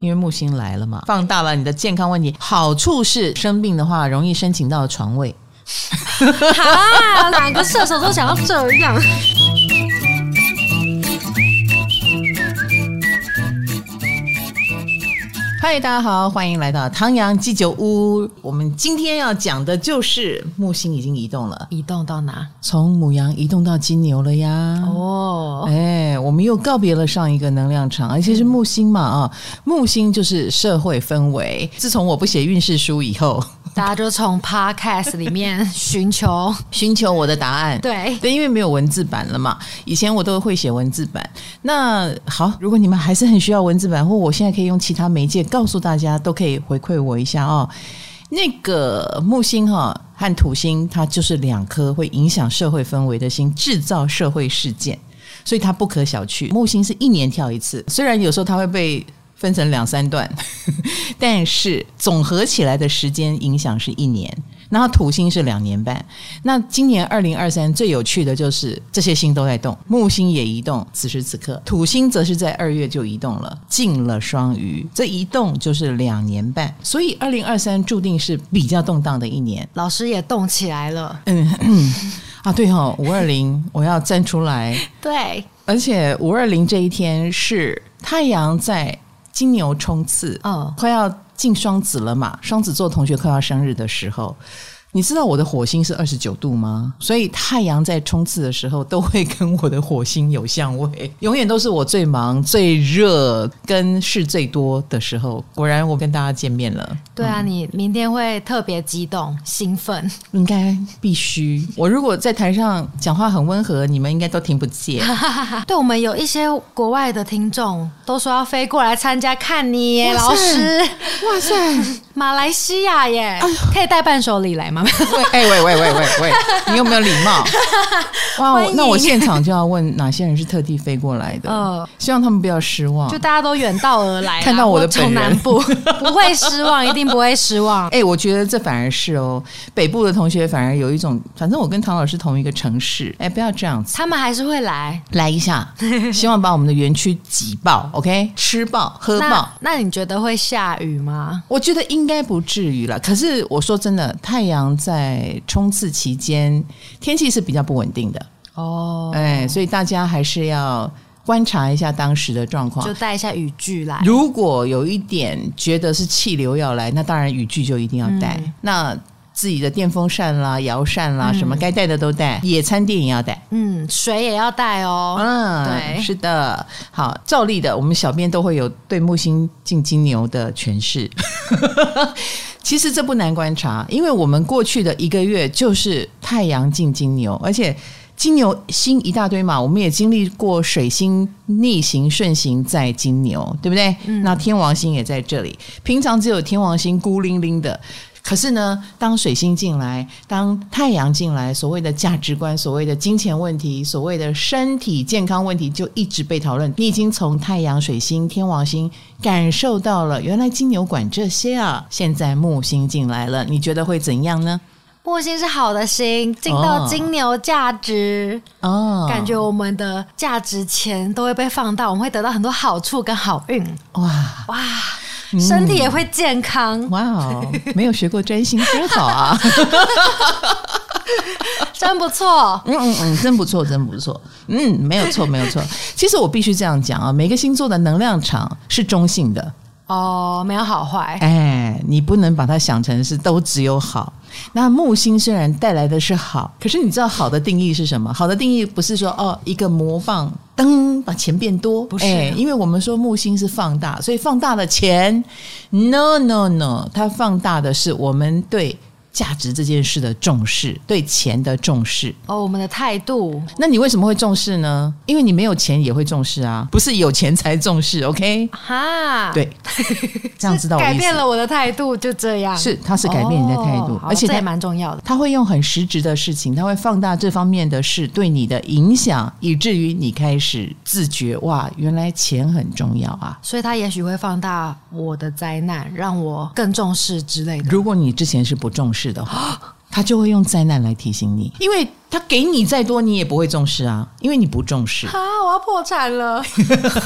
因为木星来了嘛，放大了你的健康问题。好处是生病的话，容易申请到床位。好啊，两个射手都想要这样。嗨，大家好，欢迎来到唐阳鸡酒屋。我们今天要讲的就是木星已经移动了，移动到哪？从母羊移动到金牛了呀。哦，哎，我们又告别了上一个能量场，而且是木星嘛啊，木星就是社会氛围。自从我不写运势书以后。大家就从 Podcast 里面寻求 寻求我的答案，对对，因为没有文字版了嘛。以前我都会写文字版。那好，如果你们还是很需要文字版，或我现在可以用其他媒介告诉大家，都可以回馈我一下哦。那个木星哈、哦、和土星，它就是两颗会影响社会氛围的星，制造社会事件，所以它不可小觑。木星是一年跳一次，虽然有时候它会被。分成两三段，但是总合起来的时间影响是一年。然后土星是两年半。那今年二零二三最有趣的就是这些星都在动，木星也移动。此时此刻，土星则是在二月就移动了，进了双鱼。这一动就是两年半，所以二零二三注定是比较动荡的一年。老师也动起来了。嗯，嗯啊，对哈、哦，五二零我要站出来。对，而且五二零这一天是太阳在。金牛冲刺，嗯，快要进双子了嘛？双子座同学快要生日的时候。你知道我的火星是二十九度吗？所以太阳在冲刺的时候，都会跟我的火星有相位，永远都是我最忙、最热、跟事最多的时候。果然，我跟大家见面了。对啊，嗯、你明天会特别激动、兴奋，应该必须。我如果在台上讲话很温和，你们应该都听不见。对，我们有一些国外的听众都说要飞过来参加看你耶，老师。哇塞！马来西亚耶，可以带伴手礼来吗？哎喂喂喂喂喂，你有没有礼貌？哇，那我现场就要问哪些人是特地飞过来的？呃，希望他们不要失望。就大家都远道而来，看到我的本人，从南部不会失望，一定不会失望。哎，我觉得这反而是哦，北部的同学反而有一种，反正我跟唐老师同一个城市，哎，不要这样子，他们还是会来来一下，希望把我们的园区挤爆，OK，吃爆喝爆。那你觉得会下雨吗？我觉得应。应该不至于了。可是我说真的，太阳在冲刺期间，天气是比较不稳定的哦。哎，所以大家还是要观察一下当时的状况，就带一下雨具来。如果有一点觉得是气流要来，那当然雨具就一定要带。嗯、那自己的电风扇啦、摇扇啦，嗯、什么该带的都带。野餐垫也要带，嗯，水也要带哦。嗯，对，是的。好，照例的，我们小编都会有对木星进金牛的诠释。其实这不难观察，因为我们过去的一个月就是太阳进金牛，而且金牛星一大堆嘛，我们也经历过水星逆行、顺行在金牛，对不对？嗯。那天王星也在这里，平常只有天王星孤零零的。可是呢，当水星进来，当太阳进来，所谓的价值观、所谓的金钱问题、所谓的身体健康问题，就一直被讨论。你已经从太阳、水星、天王星感受到了，原来金牛管这些啊。现在木星进来了，你觉得会怎样呢？木星是好的星，进到金牛价值哦，感觉我们的价值钱都会被放大，我们会得到很多好处跟好运。哇哇！身体也会健康。嗯、哇哦，没有学过占星真好啊，真不错。嗯嗯嗯，真不错，真不错。嗯，没有错，没有错。其实我必须这样讲啊，每个星座的能量场是中性的。哦，没有好坏。哎，你不能把它想成是都只有好。那木星虽然带来的是好，可是你知道好的定义是什么？好的定义不是说哦，一个魔棒噔把钱变多，不是、啊哎。因为我们说木星是放大，所以放大的钱，no no no，它放大的是我们对。价值这件事的重视，对钱的重视哦，我们的态度。那你为什么会重视呢？因为你没有钱也会重视啊，不是有钱才重视。OK，哈，对，这样知道我。改变了我的态度，就这样。是，他是改变你的态度，哦、而且他也蛮重要的。他会用很实质的事情，他会放大这方面的事对你的影响，以至于你开始自觉哇，原来钱很重要啊。所以他也许会放大我的灾难，让我更重视之类的。如果你之前是不重视。的话，他就会用灾难来提醒你，因为他给你再多，你也不会重视啊，因为你不重视啊，我要破产了，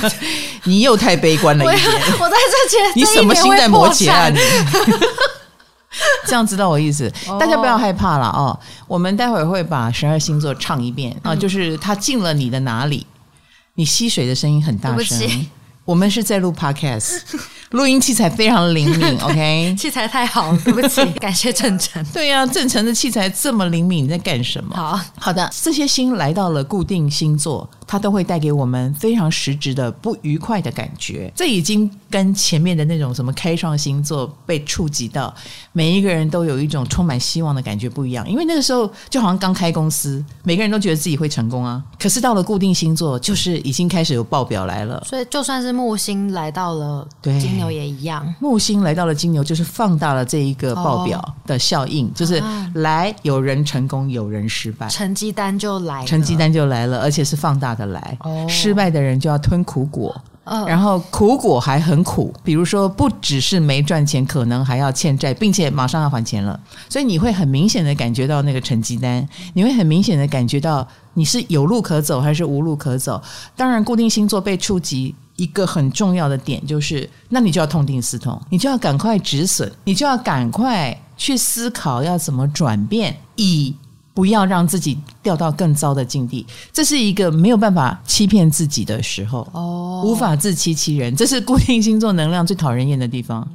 你又太悲观了一点。我在这前，你什么心在摩羯啊？你 这样知道我意思？大家不要害怕了哦。我们待会儿会把十二星座唱一遍啊，就是他进了你的哪里？你吸水的声音很大声。我们是在录 Podcast。录音器材非常灵敏，OK？器材太好了，对不起，感谢郑成。对呀、啊，郑成的器材这么灵敏，你在干什么？好好的，这些星来到了固定星座，它都会带给我们非常实质的不愉快的感觉。这已经跟前面的那种什么开创星座被触及到，每一个人都有一种充满希望的感觉不一样。因为那个时候就好像刚开公司，每个人都觉得自己会成功啊。可是到了固定星座，就是已经开始有报表来了。所以就算是木星来到了对。也一样，木星来到了金牛，就是放大了这一个报表的效应，哦、就是来有人成功，有人失败，成绩单就来了，成绩单就来了，而且是放大的来。哦、失败的人就要吞苦果，哦、然后苦果还很苦，比如说不只是没赚钱，可能还要欠债，并且马上要还钱了，所以你会很明显的感觉到那个成绩单，你会很明显的感觉到你是有路可走还是无路可走。当然，固定星座被触及。一个很重要的点就是，那你就要痛定思痛，你就要赶快止损，你就要赶快去思考要怎么转变，以不要让自己掉到更糟的境地。这是一个没有办法欺骗自己的时候，哦，无法自欺欺人，这是固定星座能量最讨人厌的地方。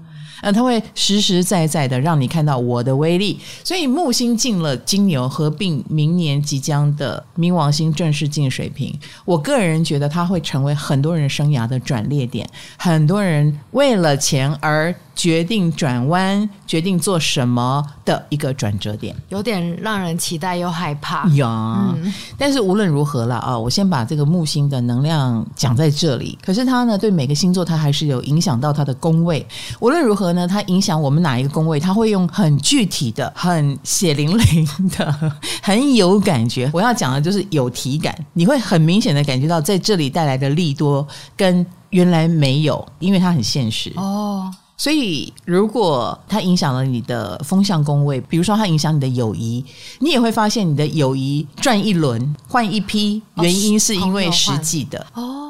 呃，它会实实在在的让你看到我的威力，所以木星进了金牛，合并明年即将的冥王星正式进水瓶。我个人觉得它会成为很多人生涯的转捩点，很多人为了钱而。决定转弯，决定做什么的一个转折点，有点让人期待又害怕呀。嗯、但是无论如何了啊，我先把这个木星的能量讲在这里。可是它呢，对每个星座它还是有影响到它的宫位。无论如何呢，它影响我们哪一个宫位，它会用很具体的、很血淋淋的、很有感觉。我要讲的就是有体感，你会很明显的感觉到在这里带来的利多跟原来没有，因为它很现实哦。所以，如果它影响了你的风向宫位，比如说它影响你的友谊，你也会发现你的友谊转一轮换一批，原因是因为实际的哦。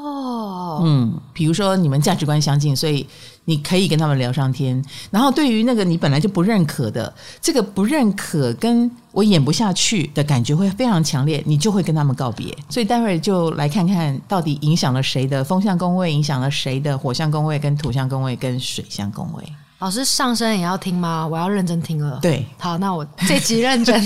嗯，比如说你们价值观相近，所以。你可以跟他们聊上天，然后对于那个你本来就不认可的，这个不认可跟我演不下去的感觉会非常强烈，你就会跟他们告别。所以待会儿就来看看到底影响了谁的风象宫位，影响了谁的火象宫位、跟土象宫位、跟水象宫位。老师上身也要听吗？我要认真听了。对，好，那我这集认真，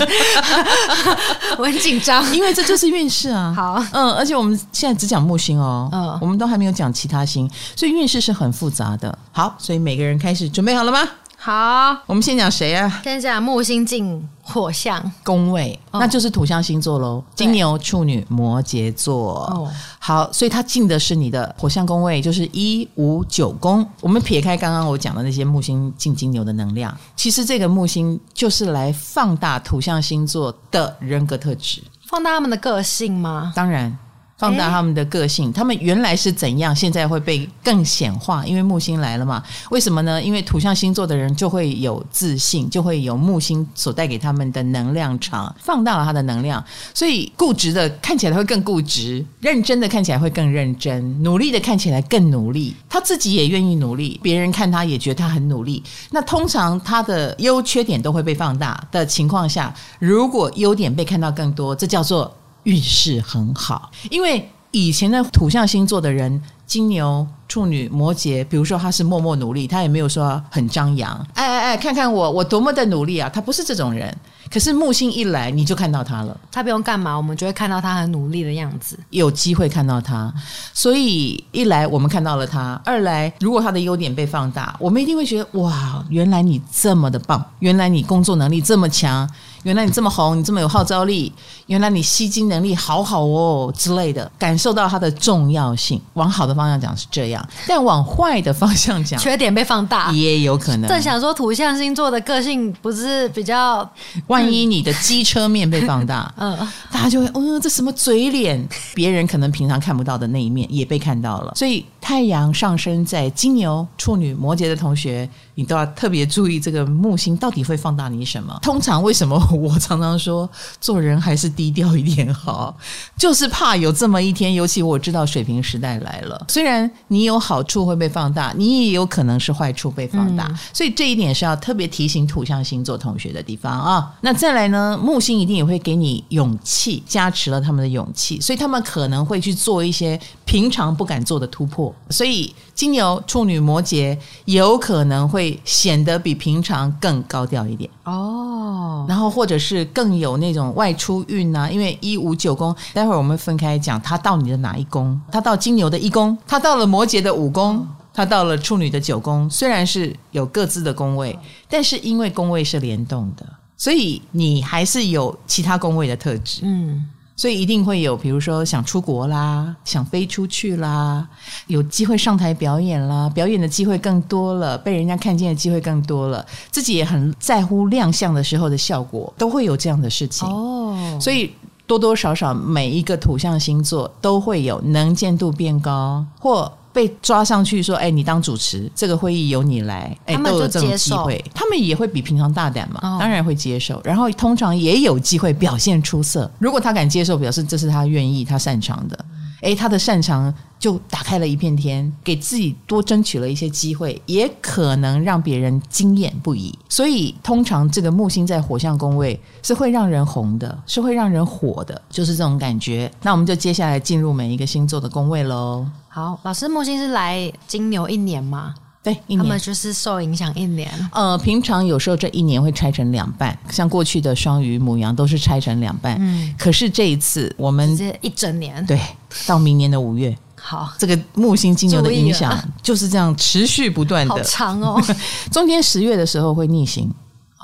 我很紧张，因为这就是运势啊。好，嗯，而且我们现在只讲木星哦，嗯，我们都还没有讲其他星，所以运势是很复杂的。好，所以每个人开始准备好了吗？好，我们先讲谁啊？先讲木星进火象宫位，哦、那就是土象星座喽。金牛、处女、摩羯座。哦，好，所以它进的是你的火象宫位，就是一五九宫。我们撇开刚刚我讲的那些木星进金牛的能量，其实这个木星就是来放大土象星座的人格特质，放大他们的个性吗？当然。放大他们的个性，他们原来是怎样，现在会被更显化，因为木星来了嘛。为什么呢？因为土象星座的人就会有自信，就会有木星所带给他们的能量场，放大了他的能量，所以固执的看起来会更固执，认真的看起来会更认真，努力的看起来更努力。他自己也愿意努力，别人看他也觉得他很努力。那通常他的优缺点都会被放大的情况下，如果优点被看到更多，这叫做。运势很好，因为以前的土象星座的人，金牛、处女、摩羯，比如说他是默默努力，他也没有说很张扬，哎哎哎，看看我，我多么的努力啊！他不是这种人。可是木星一来，你就看到他了。他不用干嘛，我们就会看到他很努力的样子，有机会看到他。所以一来我们看到了他，二来如果他的优点被放大，我们一定会觉得哇，原来你这么的棒，原来你工作能力这么强。原来你这么红，你这么有号召力，原来你吸金能力好好哦之类的，感受到它的重要性。往好的方向讲是这样，但往坏的方向讲，缺点被放大也有可能。正想说土象星座的个性不是比较，万一你的机车面被放大，嗯，大家就会，嗯，这什么嘴脸？别人可能平常看不到的那一面也被看到了，所以。太阳上升在金牛、处女、摩羯的同学，你都要特别注意这个木星到底会放大你什么。通常为什么我常常说做人还是低调一点好，就是怕有这么一天。尤其我知道水平时代来了，虽然你有好处会被放大，你也有可能是坏处被放大，嗯、所以这一点是要特别提醒土象星座同学的地方啊。那再来呢，木星一定也会给你勇气，加持了他们的勇气，所以他们可能会去做一些平常不敢做的突破。所以金牛、处女、摩羯有可能会显得比平常更高调一点哦，然后或者是更有那种外出运啊，因为一五九宫，待会儿我们分开讲，他到你的哪一宫？他到金牛的一宫，他到了摩羯的五宫，他到了处女的九宫，虽然是有各自的宫位，但是因为宫位是联动的，所以你还是有其他宫位的特质，嗯。所以一定会有，比如说想出国啦，想飞出去啦，有机会上台表演啦，表演的机会更多了，被人家看见的机会更多了，自己也很在乎亮相的时候的效果，都会有这样的事情哦。所以多多少少每一个土象星座都会有能见度变高或。被抓上去说：“哎，你当主持，这个会议由你来。”哎，都有这种机会，他们也会比平常大胆嘛，哦、当然会接受。然后通常也有机会表现出色。如果他敢接受，表示这是他愿意、他擅长的。诶，他的擅长就打开了一片天，给自己多争取了一些机会，也可能让别人惊艳不已。所以，通常这个木星在火象宫位是会让人红的，是会让人火的，就是这种感觉。那我们就接下来进入每一个星座的宫位喽。好，老师，木星是来金牛一年吗？对，一年他们就是受影响一年。呃，平常有时候这一年会拆成两半，像过去的双鱼、母羊都是拆成两半。嗯，可是这一次我们直接一整年，对，到明年的五月。好，这个木星金牛的影响就是这样持续不断的，好长哦。中间十月的时候会逆行。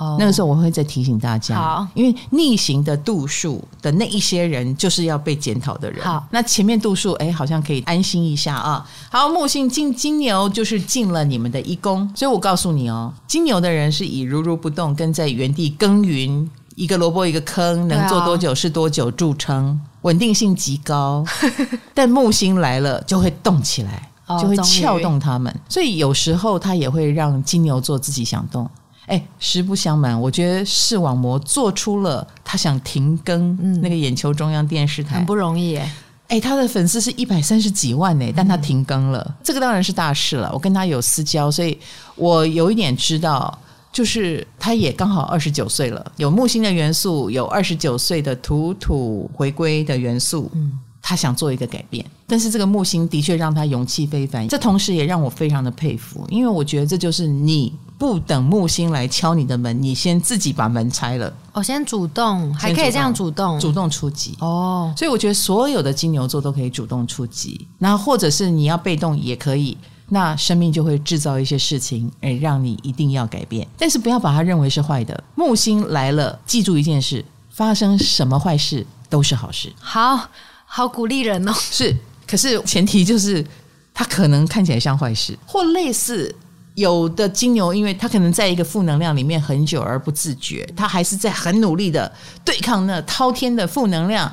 Oh, 那个时候我会再提醒大家，好，因为逆行的度数的那一些人就是要被检讨的人。好，那前面度数哎，好像可以安心一下啊。好，木星进金牛就是进了你们的一宫，所以我告诉你哦，金牛的人是以如如不动跟在原地耕耘，一个萝卜一个坑，能做多久是多久著称，稳定性极高。但木星来了就会动起来，就会撬动他们，所以有时候他也会让金牛座自己想动。哎，实不相瞒，我觉得视网膜做出了他想停更那个眼球中央电视台，很不容易哎。哎，他的粉丝是一百三十几万呢，但他停更了，这个当然是大事了。我跟他有私交，所以我有一点知道，就是他也刚好二十九岁了，有木星的元素，有二十九岁的土土回归的元素。嗯。他想做一个改变，但是这个木星的确让他勇气非凡。这同时也让我非常的佩服，因为我觉得这就是你不等木星来敲你的门，你先自己把门拆了。哦，先主动，还可以这样主动，主动出击。哦，所以我觉得所有的金牛座都可以主动出击，那或者是你要被动也可以。那生命就会制造一些事情，而让你一定要改变，但是不要把它认为是坏的。木星来了，记住一件事：发生什么坏事都是好事。好。好鼓励人哦！是，可是前提就是他可能看起来像坏事，或类似有的金牛，因为他可能在一个负能量里面很久而不自觉，他还是在很努力的对抗那滔天的负能量，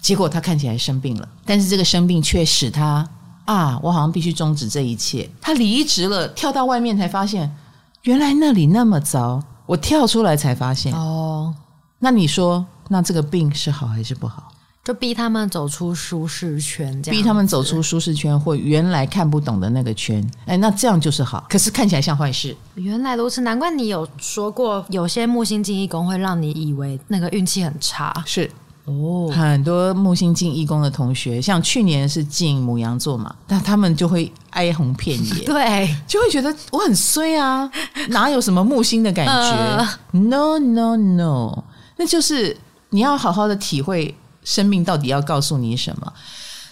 结果他看起来生病了，但是这个生病却使他啊，我好像必须终止这一切。他离职了，跳到外面才发现，原来那里那么糟，我跳出来才发现哦。那你说，那这个病是好还是不好？就逼他们走出舒适圈，这样逼他们走出舒适圈或原来看不懂的那个圈，哎，那这样就是好。可是看起来像坏事。原来如此，难怪你有说过，有些木星进一宫会让你以为那个运气很差。是哦，很多木星进一宫的同学，像去年是进母羊座嘛，但他们就会哀鸿遍野，对，就会觉得我很衰啊，哪有什么木星的感觉？呃？No No No，那就是你要好好的体会。生命到底要告诉你什么？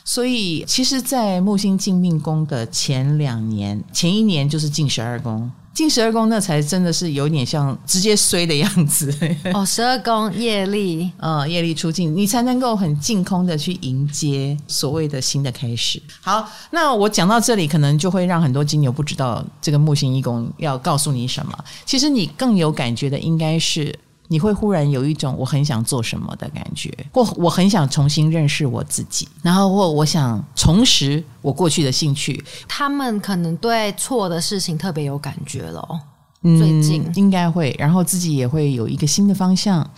所以，其实，在木星进命宫的前两年，前一年就是进十二宫，进十二宫那才真的是有点像直接衰的样子。哦，十二宫业力，嗯，业力出尽，你才能够很净空的去迎接所谓的新的开始。好，那我讲到这里，可能就会让很多金牛不知道这个木星一宫要告诉你什么。其实，你更有感觉的应该是。你会忽然有一种我很想做什么的感觉，或我很想重新认识我自己，然后或我想重拾我过去的兴趣。他们可能对错的事情特别有感觉了。嗯，最近应该会，然后自己也会有一个新的方向。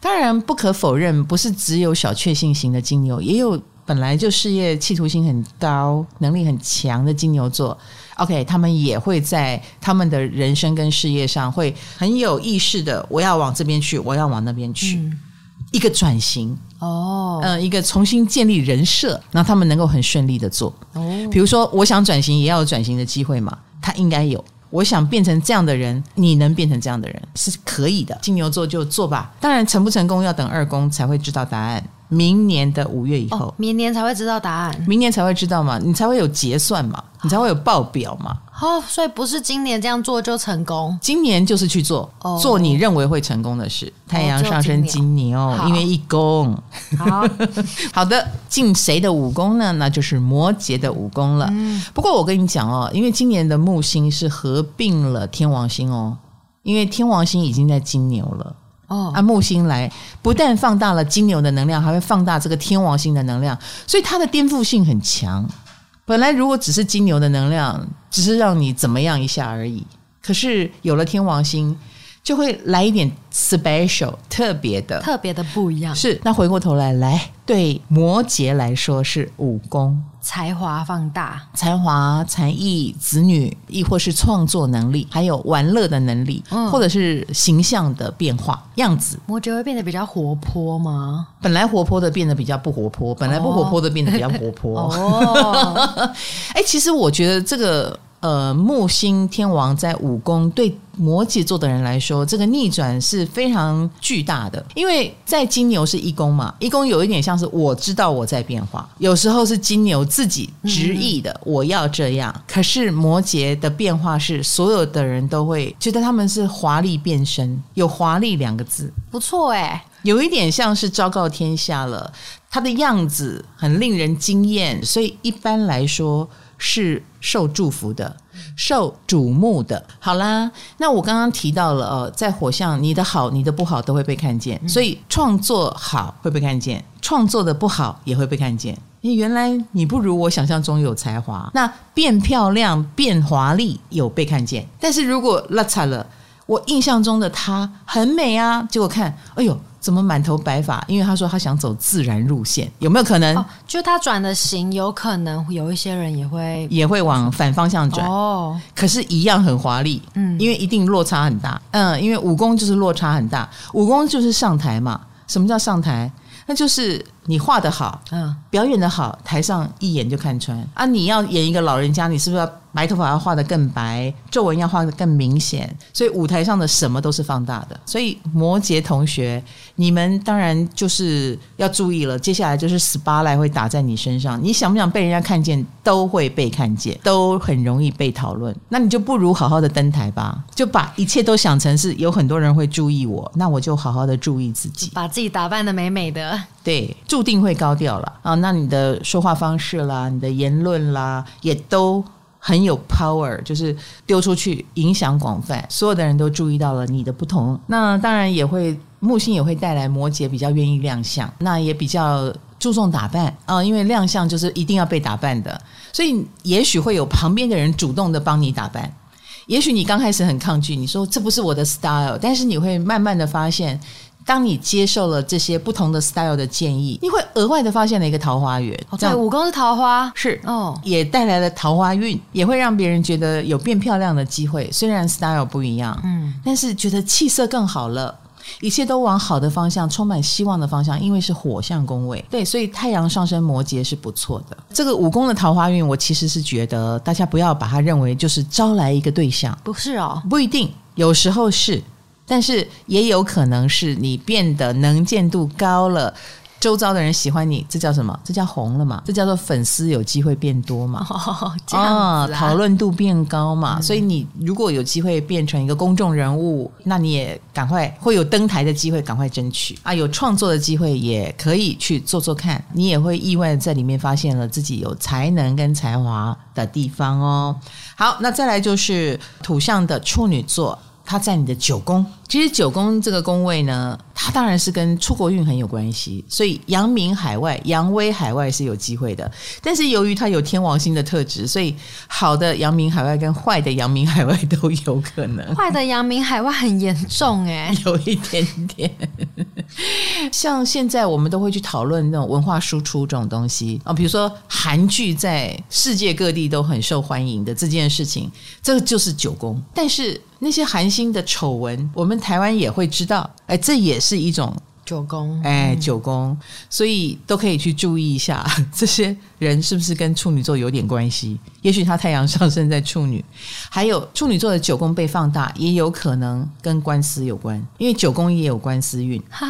当然，不可否认，不是只有小确幸型的金牛，也有本来就事业企图心很高、能力很强的金牛座。OK，他们也会在他们的人生跟事业上会很有意识的，我要往这边去，我要往那边去，嗯、一个转型哦，嗯、呃，一个重新建立人设，让他们能够很顺利的做。哦，比如说，我想转型，也要有转型的机会嘛，他应该有。我想变成这样的人，你能变成这样的人是可以的。金牛座就做吧，当然成不成功要等二宫才会知道答案。明年的五月以后，哦，明年才会知道答案。明年才会知道嘛，你才会有结算嘛，你才会有报表嘛。哦，所以不是今年这样做就成功，今年就是去做，哦，做你认为会成功的事。太阳上升金牛，哦，因为一宫。好 好的，进谁的五宫呢？那就是摩羯的五宫了。嗯，不过我跟你讲哦，因为今年的木星是合并了天王星哦，因为天王星已经在金牛了。哦，啊，木星来不但放大了金牛的能量，还会放大这个天王星的能量，所以它的颠覆性很强。本来如果只是金牛的能量，只是让你怎么样一下而已，可是有了天王星。就会来一点 special 特别的，特别的不一样。是，那回过头来，来对摩羯来说是武功，才华放大，才华、才艺、子女，亦或是创作能力，还有玩乐的能力，嗯、或者是形象的变化样子。摩羯会变得比较活泼吗？本来活泼的变得比较不活泼，本来不活泼的变得比较活泼。哦，哎，其实我觉得这个。呃，木星天王在五宫，对摩羯座的人来说，这个逆转是非常巨大的。因为在金牛是一宫嘛，一宫有一点像是我知道我在变化，有时候是金牛自己执意的我要这样。嗯、可是摩羯的变化是所有的人都会觉得他们是华丽变身，有华丽两个字，不错哎，有一点像是昭告天下了，他的样子很令人惊艳，所以一般来说。是受祝福的，受瞩目的。好啦，那我刚刚提到了，呃，在火象，你的好，你的不好都会被看见，所以创作好会被看见，创作的不好也会被看见。你原来你不如我想象中有才华，那变漂亮、变华丽有被看见。但是如果落差了，我印象中的她很美啊，结果看，哎呦。怎么满头白发？因为他说他想走自然路线，有没有可能？哦、就他转的型，有可能有一些人也会也会往反方向转哦。可是，一样很华丽，嗯，因为一定落差很大，嗯，因为武功就是落差很大，武功就是上台嘛。什么叫上台？那就是你画得好，嗯，表演得好，台上一眼就看穿啊。你要演一个老人家，你是不是要？白头发要画得更白，皱纹要画得更明显，所以舞台上的什么都是放大的。所以摩羯同学，你们当然就是要注意了。接下来就是 spotlight 会打在你身上，你想不想被人家看见，都会被看见，都很容易被讨论。那你就不如好好的登台吧，就把一切都想成是有很多人会注意我，那我就好好的注意自己，把自己打扮得美美的。对，注定会高调了啊。那你的说话方式啦，你的言论啦，也都。很有 power，就是丢出去影响广泛，所有的人都注意到了你的不同。那当然也会木星也会带来摩羯比较愿意亮相，那也比较注重打扮啊、因为亮相就是一定要被打扮的，所以也许会有旁边的人主动的帮你打扮。也许你刚开始很抗拒，你说这不是我的 style，但是你会慢慢的发现。当你接受了这些不同的 style 的建议，你会额外的发现了一个桃花源。哦、对，五宫是桃花，是哦，也带来了桃花运，也会让别人觉得有变漂亮的机会。虽然 style 不一样，嗯，但是觉得气色更好了，一切都往好的方向，充满希望的方向。因为是火象宫位，对，所以太阳上升摩羯是不错的。这个五宫的桃花运，我其实是觉得大家不要把它认为就是招来一个对象，不是哦，不一定，有时候是。但是也有可能是你变得能见度高了，周遭的人喜欢你，这叫什么？这叫红了嘛？这叫做粉丝有机会变多嘛？哦，这样子啊，讨论度变高嘛？嗯。所以你如果有机会变成一个公众人物，那你也赶快会有登台的机会，赶快争取啊！有创作的机会也可以去做做看，你也会意外在里面发现了自己有才能跟才华的地方哦。好，那再来就是土象的处女座。它在你的九宫。其实九宫这个宫位呢，它当然是跟出国运很有关系，所以扬名海外、扬威海外是有机会的。但是由于它有天王星的特质，所以好的扬名海外跟坏的扬名海外都有可能。坏的扬名海外很严重哎，有一点点。像现在我们都会去讨论那种文化输出这种东西啊，比如说韩剧在世界各地都很受欢迎的这件事情，这个就是九宫。但是那些韩星的丑闻，我们台湾也会知道，哎，这也是一种九宫，哎，九宫，所以都可以去注意一下，这些人是不是跟处女座有点关系？也许他太阳上升在处女，还有处女座的九宫被放大，也有可能跟官司有关，因为九宫也有官司运。哈，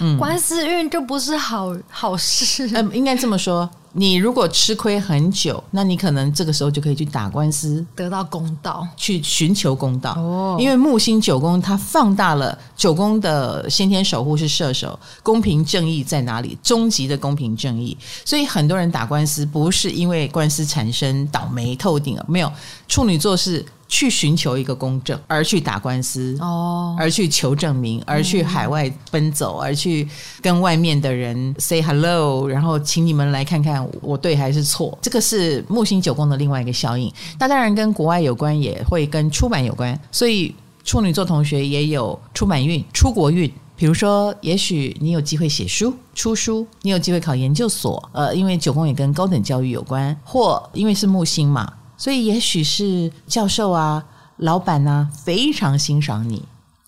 嗯，官司运就不是好好事，嗯，应该这么说。你如果吃亏很久，那你可能这个时候就可以去打官司，得到公道，去寻求公道。哦，因为木星九宫它放大了九宫的先天守护是射手，公平正义在哪里？终极的公平正义。所以很多人打官司不是因为官司产生倒霉透顶了，没有。处女座是。去寻求一个公正，而去打官司，哦，而去求证明，而去海外奔走，嗯、而去跟外面的人 say hello，然后请你们来看看我对还是错。这个是木星九宫的另外一个效应。那当然跟国外有关，也会跟出版有关。所以处女座同学也有出版运、出国运。比如说，也许你有机会写书、出书，你有机会考研究所。呃，因为九宫也跟高等教育有关，或因为是木星嘛。所以，也许是教授啊、老板啊，非常欣赏你。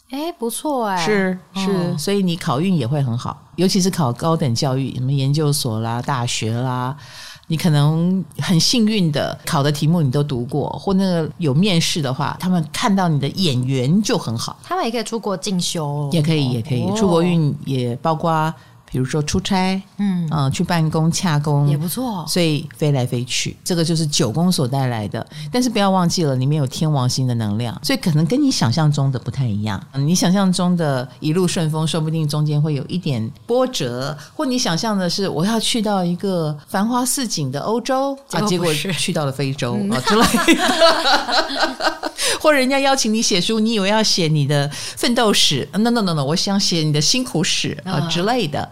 哎，不错哎，是是，哦，所以你考运也会很好，尤其是考高等教育，什么研究所啦、大学啦，你可能很幸运的考的题目你都读过，或那个有面试的话，他们看到你的眼缘就很好。他们也可以出国进修，也可以，也可以，哦，出国运也包括。比如说出差，嗯嗯、呃，去办公洽公也不错，所以飞来飞去，这个就是九宫所带来的。但是不要忘记了，里面有天王星的能量，所以可能跟你想象中的不太一样。你想象中的一路顺风，说不定中间会有一点波折，或你想象的是我要去到一个繁花似锦的欧洲啊，结果去到了非洲、嗯、啊之类的，或人家邀请你写书，你以为要写你的奋斗史，no no no no，我想写你的辛苦史啊之类的。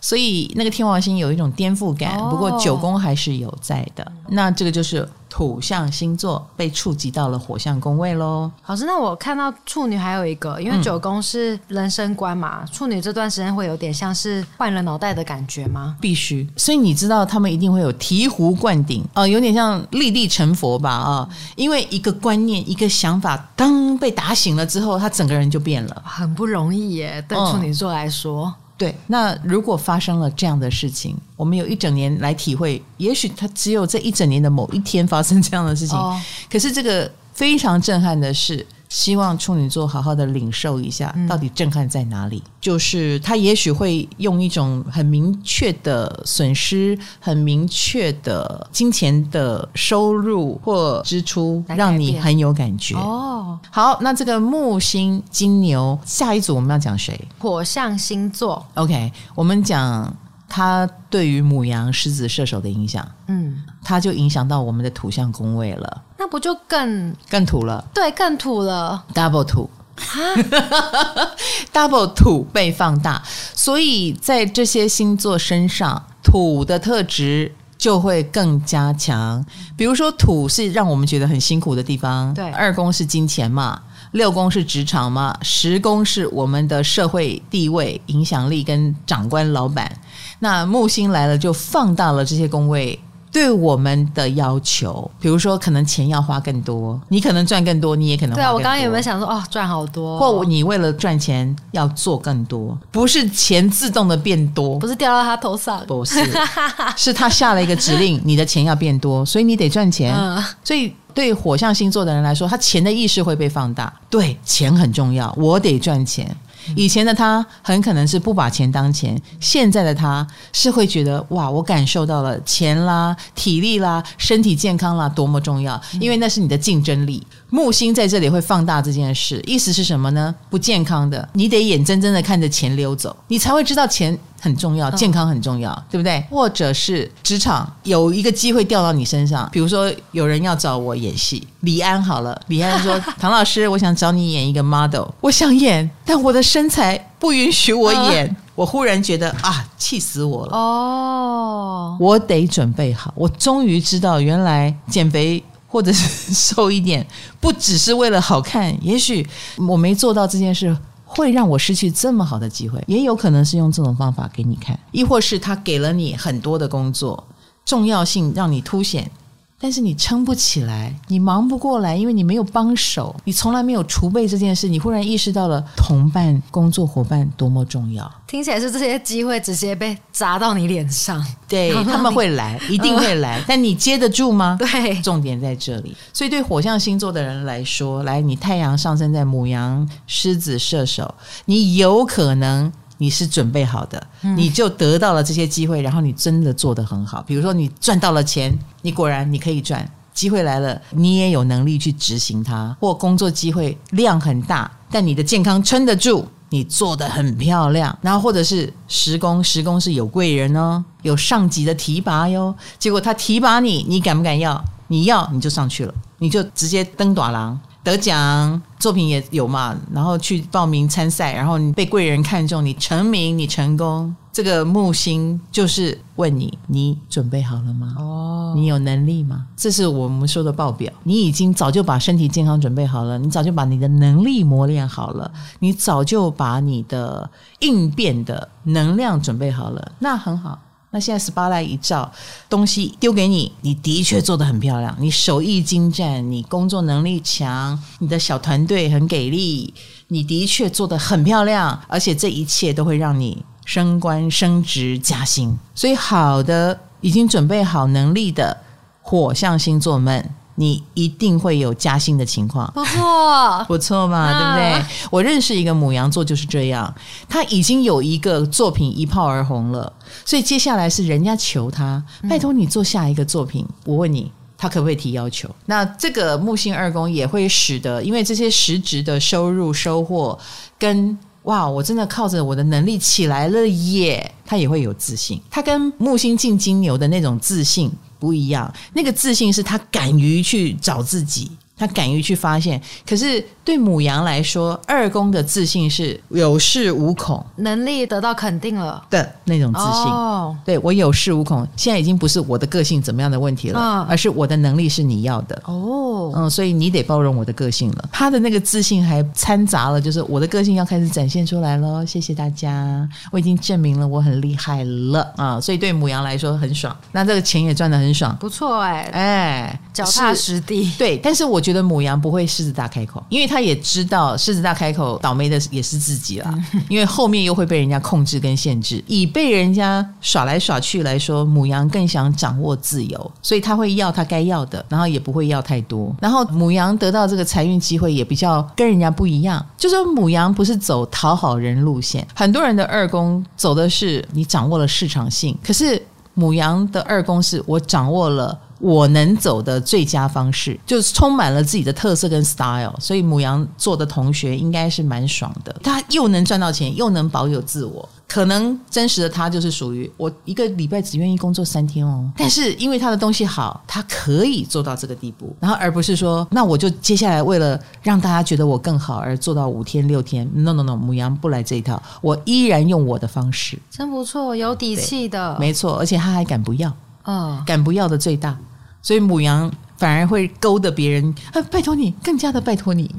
所以那个天王星有一种颠覆感，不过九宫还是有在的。那这个就是土象星座被触及到了火象宫位喽。老师，那我看到处女还有一个，因为九宫是人生观嘛，嗯、处女这段时间会有点像是换了脑袋的感觉吗？必须。所以你知道他们一定会有醍醐灌顶哦，有点像立地成佛吧啊、哦，因为一个观念、一个想法，当被打醒了之后，他整个人就变了，很不容易耶。对处女座来说。嗯对，那如果发生了这样的事情，我们有一整年来体会，也许它只有这一整年的某一天发生这样的事情。哦、可是这个非常震撼的是。希望处女座好好的领受一下，到底震撼在哪里？嗯、就是他也许会用一种很明确的损失、很明确的金钱的收入或支出，让你很有感觉。哦，好，那这个木星金牛，下一组我们要讲谁？火象星座。OK，我们讲。它对于母羊、狮子、射手的影响，嗯，它就影响到我们的土象宫位了。那不就更更土了？对，更土了，double 土，double 土被放大，所以在这些星座身上，土的特质就会更加强。比如说，土是让我们觉得很辛苦的地方，对，二宫是金钱嘛。六宫是职场吗？十宫是我们的社会地位、影响力跟长官、老板。那木星来了，就放大了这些宫位对我们的要求。比如说，可能钱要花更多，你可能赚更多，你也可能花。对啊，我刚刚有没有想说，哦，赚好多？或你为了赚钱要做更多，不是钱自动的变多，不是掉到他头上，不是，是他下了一个指令，你的钱要变多，所以你得赚钱。嗯，所以。对火象星座的人来说，他钱的意识会被放大。对，钱很重要，我得赚钱。以前的他很可能是不把钱当钱，现在的他是会觉得哇，我感受到了钱啦、体力啦、身体健康啦多么重要，因为那是你的竞争力。木星在这里会放大这件事，意思是什么呢？不健康的，你得眼睁睁的看着钱溜走，你才会知道钱很重要，健康很重要，嗯、对不对？或者是职场有一个机会掉到你身上，比如说有人要找我演戏，李安好了，李安说：“ 唐老师，我想找你演一个 model，我想演，但我的身材不允许我演。嗯”我忽然觉得啊，气死我了！哦，我得准备好。我终于知道，原来减肥。或者是瘦一点，不只是为了好看。也许我没做到这件事，会让我失去这么好的机会。也有可能是用这种方法给你看，亦或是他给了你很多的工作，重要性让你凸显。但是你撑不起来，你忙不过来，因为你没有帮手，你从来没有储备这件事。你忽然意识到了同伴、工作伙伴多么重要。听起来是这些机会直接被砸到你脸上，对，他们会来，一定会来，嗯、但你接得住吗？对，重点在这里。所以对火象星座的人来说，来，你太阳上升在母羊、狮子、射手，你有可能。你是准备好的，你就得到了这些机会，然后你真的做得很好。比如说，你赚到了钱，你果然你可以赚，机会来了，你也有能力去执行它。或工作机会量很大，但你的健康撑得住，你做得很漂亮。然后或者是时工，时工是有贵人哦，有上级的提拔哟。结果他提拔你，你敢不敢要？你要你就上去了，你就直接登大人。得奖作品也有嘛，然后去报名参赛，然后你被贵人看中，你成名，你成功，这个木星就是问你，你准备好了吗？哦，你有能力吗？这是我们说的报表，你已经早就把身体健康准备好了，你早就把你的能力磨练好了，你早就把你的应变的能量准备好了，那很好。那现在 spotlight 一照，东西丢给你，你的确做得很漂亮，你手艺精湛，你工作能力强，你的小团队很给力，你的确做得很漂亮，而且这一切都会让你升官升职加薪。所以，好的，已经准备好能力的火象星座们。你一定会有加薪的情况，不错，不错嘛，啊、对不对？我认识一个母羊座就是这样，他已经有一个作品一炮而红了，所以接下来是人家求他，拜托你做下一个作品。嗯、我问你，他可不可以提要求？那这个木星二宫也会使得，因为这些实质的收入收获跟哇，我真的靠着我的能力起来了耶，他也会有自信。他跟木星进金牛的那种自信。不一样，那个自信是他敢于去找自己，他敢于去发现。可是对母羊来说，二宫的自信是有恃无恐，能力得到肯定了的那种自信。哦，对，我有恃无恐，现在已经不是我的个性怎么样的问题了，哦，而是我的能力是你要的。哦，嗯，所以你得包容我的个性了。他的那个自信还掺杂了，就是我的个性要开始展现出来了。谢谢大家，我已经证明了我很厉害了啊！所以对母羊来说很爽，那这个钱也赚的很爽，不错哎，哎，脚踏实地。对，但是我觉得牡羊不会狮子大开口，因为他也知道狮子大开口倒霉的也是自己啦，因为后面又会被人家控制跟限制。以被人家耍来耍去来说，母羊更想掌握自由，所以他会要他该要的，然后也不会要太多。然后母羊得到这个财运机会也比较跟人家不一样，就说母羊不是走讨好人路线，很多人的二宫走的是你掌握了市场性，可是母羊的二宫是我掌握了。我能走的最佳方式，就是充满了自己的特色跟 style，所以母羊座的同学应该是蛮爽的。他又能赚到钱，又能保有自我。可能真实的他就是属于我一个礼拜只愿意工作三天哦，但是因为他的东西好，他可以做到这个地步，然后而不是说，那我就接下来为了让大家觉得我更好而做到五天六天。No No No，母羊不来这一套，我依然用我的方式，真不错，有底气的，没错，而且他还敢不要，嗯，敢不要的最大。所以母羊反而会勾得别人啊，拜托你，更加的拜托你，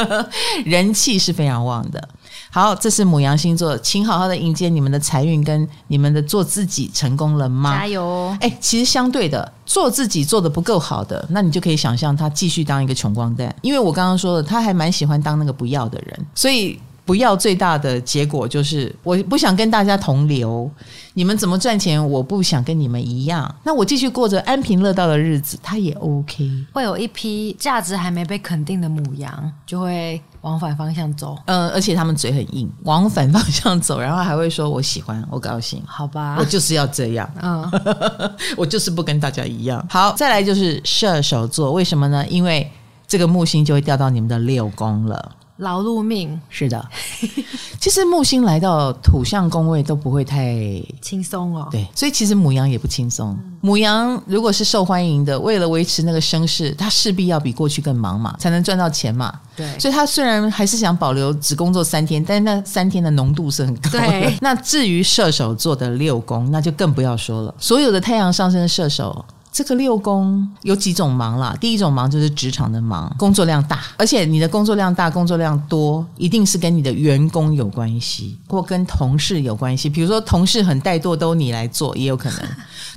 人气是非常旺的。好，这是母羊星座，请好好的迎接你们的财运跟你们的做自己成功了吗？加油！哎，其实相对的，做自己做的不够好的，那你就可以想象他继续当一个穷光蛋，因为我刚刚说了，他还蛮喜欢当那个不要的人，所以。不要最大的结果就是，我不想跟大家同流。你们怎么赚钱，我不想跟你们一样。那我继续过着安贫乐道的日子，他也 OK。会有一批价值还没被肯定的母羊，就会往反方向走。嗯，而且他们嘴很硬，往反方向走，然后还会说我喜欢，我高兴。好吧，我就是要这样。嗯，我就是不跟大家一样。好，再来就是射手座，为什么呢？因为。这个木星就会掉到你们的六宫了。劳碌命是的，其实木星来到土象宫位都不会太轻松哦。对，所以其实母羊也不轻松。母羊如果是受欢迎的，为了维持那个声势，它势必要比过去更忙嘛，才能赚到钱嘛。对，所以他虽然还是想保留只工作三天，但是那三天的浓度是很高的。对，那至于射手座的六宫，那就更不要说了。所有的太阳上升射手。这个六宫有几种忙啦？第一种忙就是职场的忙，工作量大，而且你的工作量大、工作量多，一定是跟你的员工有关系，或跟同事有关系。比如说，同事很怠惰，都你来做，也有可能；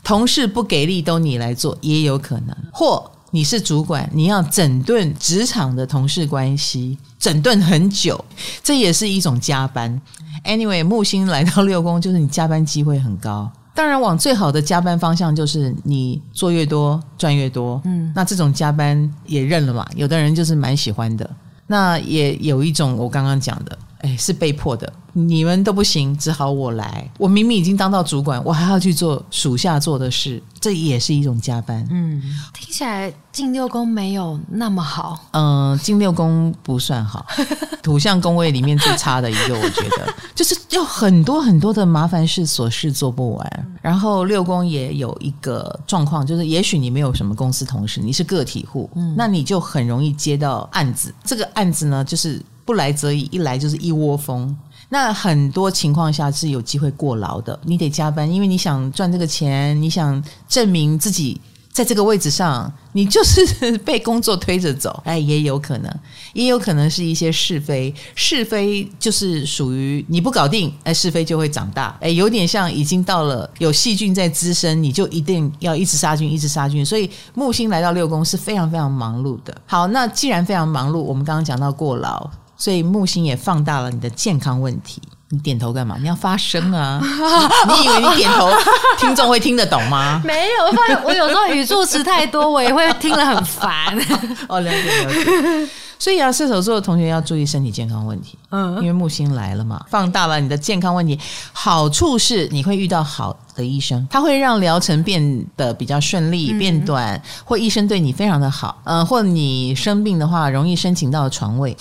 同事不给力，都你来做，也有可能。或你是主管，你要整顿职场的同事关系，整顿很久，这也是一种加班。Anyway，木星来到六宫，就是你加班机会很高。当然，往最好的加班方向就是你做越多赚越多。嗯，那这种加班也认了嘛？有的人就是蛮喜欢的。那也有一种我刚刚讲的，哎，是被迫的。你们都不行，只好我来。我明明已经当到主管，我还要去做属下做的事，这也是一种加班。嗯，听起来进六宫没有那么好。嗯、呃，进六宫不算好，土象宫位里面最差的一个，我觉得 就是有很多很多的麻烦事、琐事做不完。然后六宫也有一个状况，就是也许你没有什么公司同事，你是个体户，嗯，那你就很容易接到案子。这个案子呢，就是不来则已，一来就是一窝蜂。那很多情况下是有机会过劳的，你得加班，因为你想赚这个钱，你想证明自己在这个位置上，你就是 被工作推着走。哎，也有可能，也有可能是一些是非，是非就是属于你不搞定，哎，是非就会长大。哎，有点像已经到了有细菌在滋生，你就一定要一直杀菌，一直杀菌。所以木星来到六宫是非常非常忙碌的。好，那既然非常忙碌，我们刚刚讲到过劳。所以木星也放大了你的健康问题。你点头干嘛？你要发声啊！你以为你点头，听众会听得懂吗？没有，我发现我有时候语助词太多，我也会听得很烦。哦，了解了解。所以啊，射手座的同学要注意身体健康问题。嗯，因为木星来了嘛，放大了你的健康问题。好处是你会遇到好的医生，他会让疗程变得比较顺利、变短，嗯、或医生对你非常的好。嗯、呃，或你生病的话，容易申请到床位。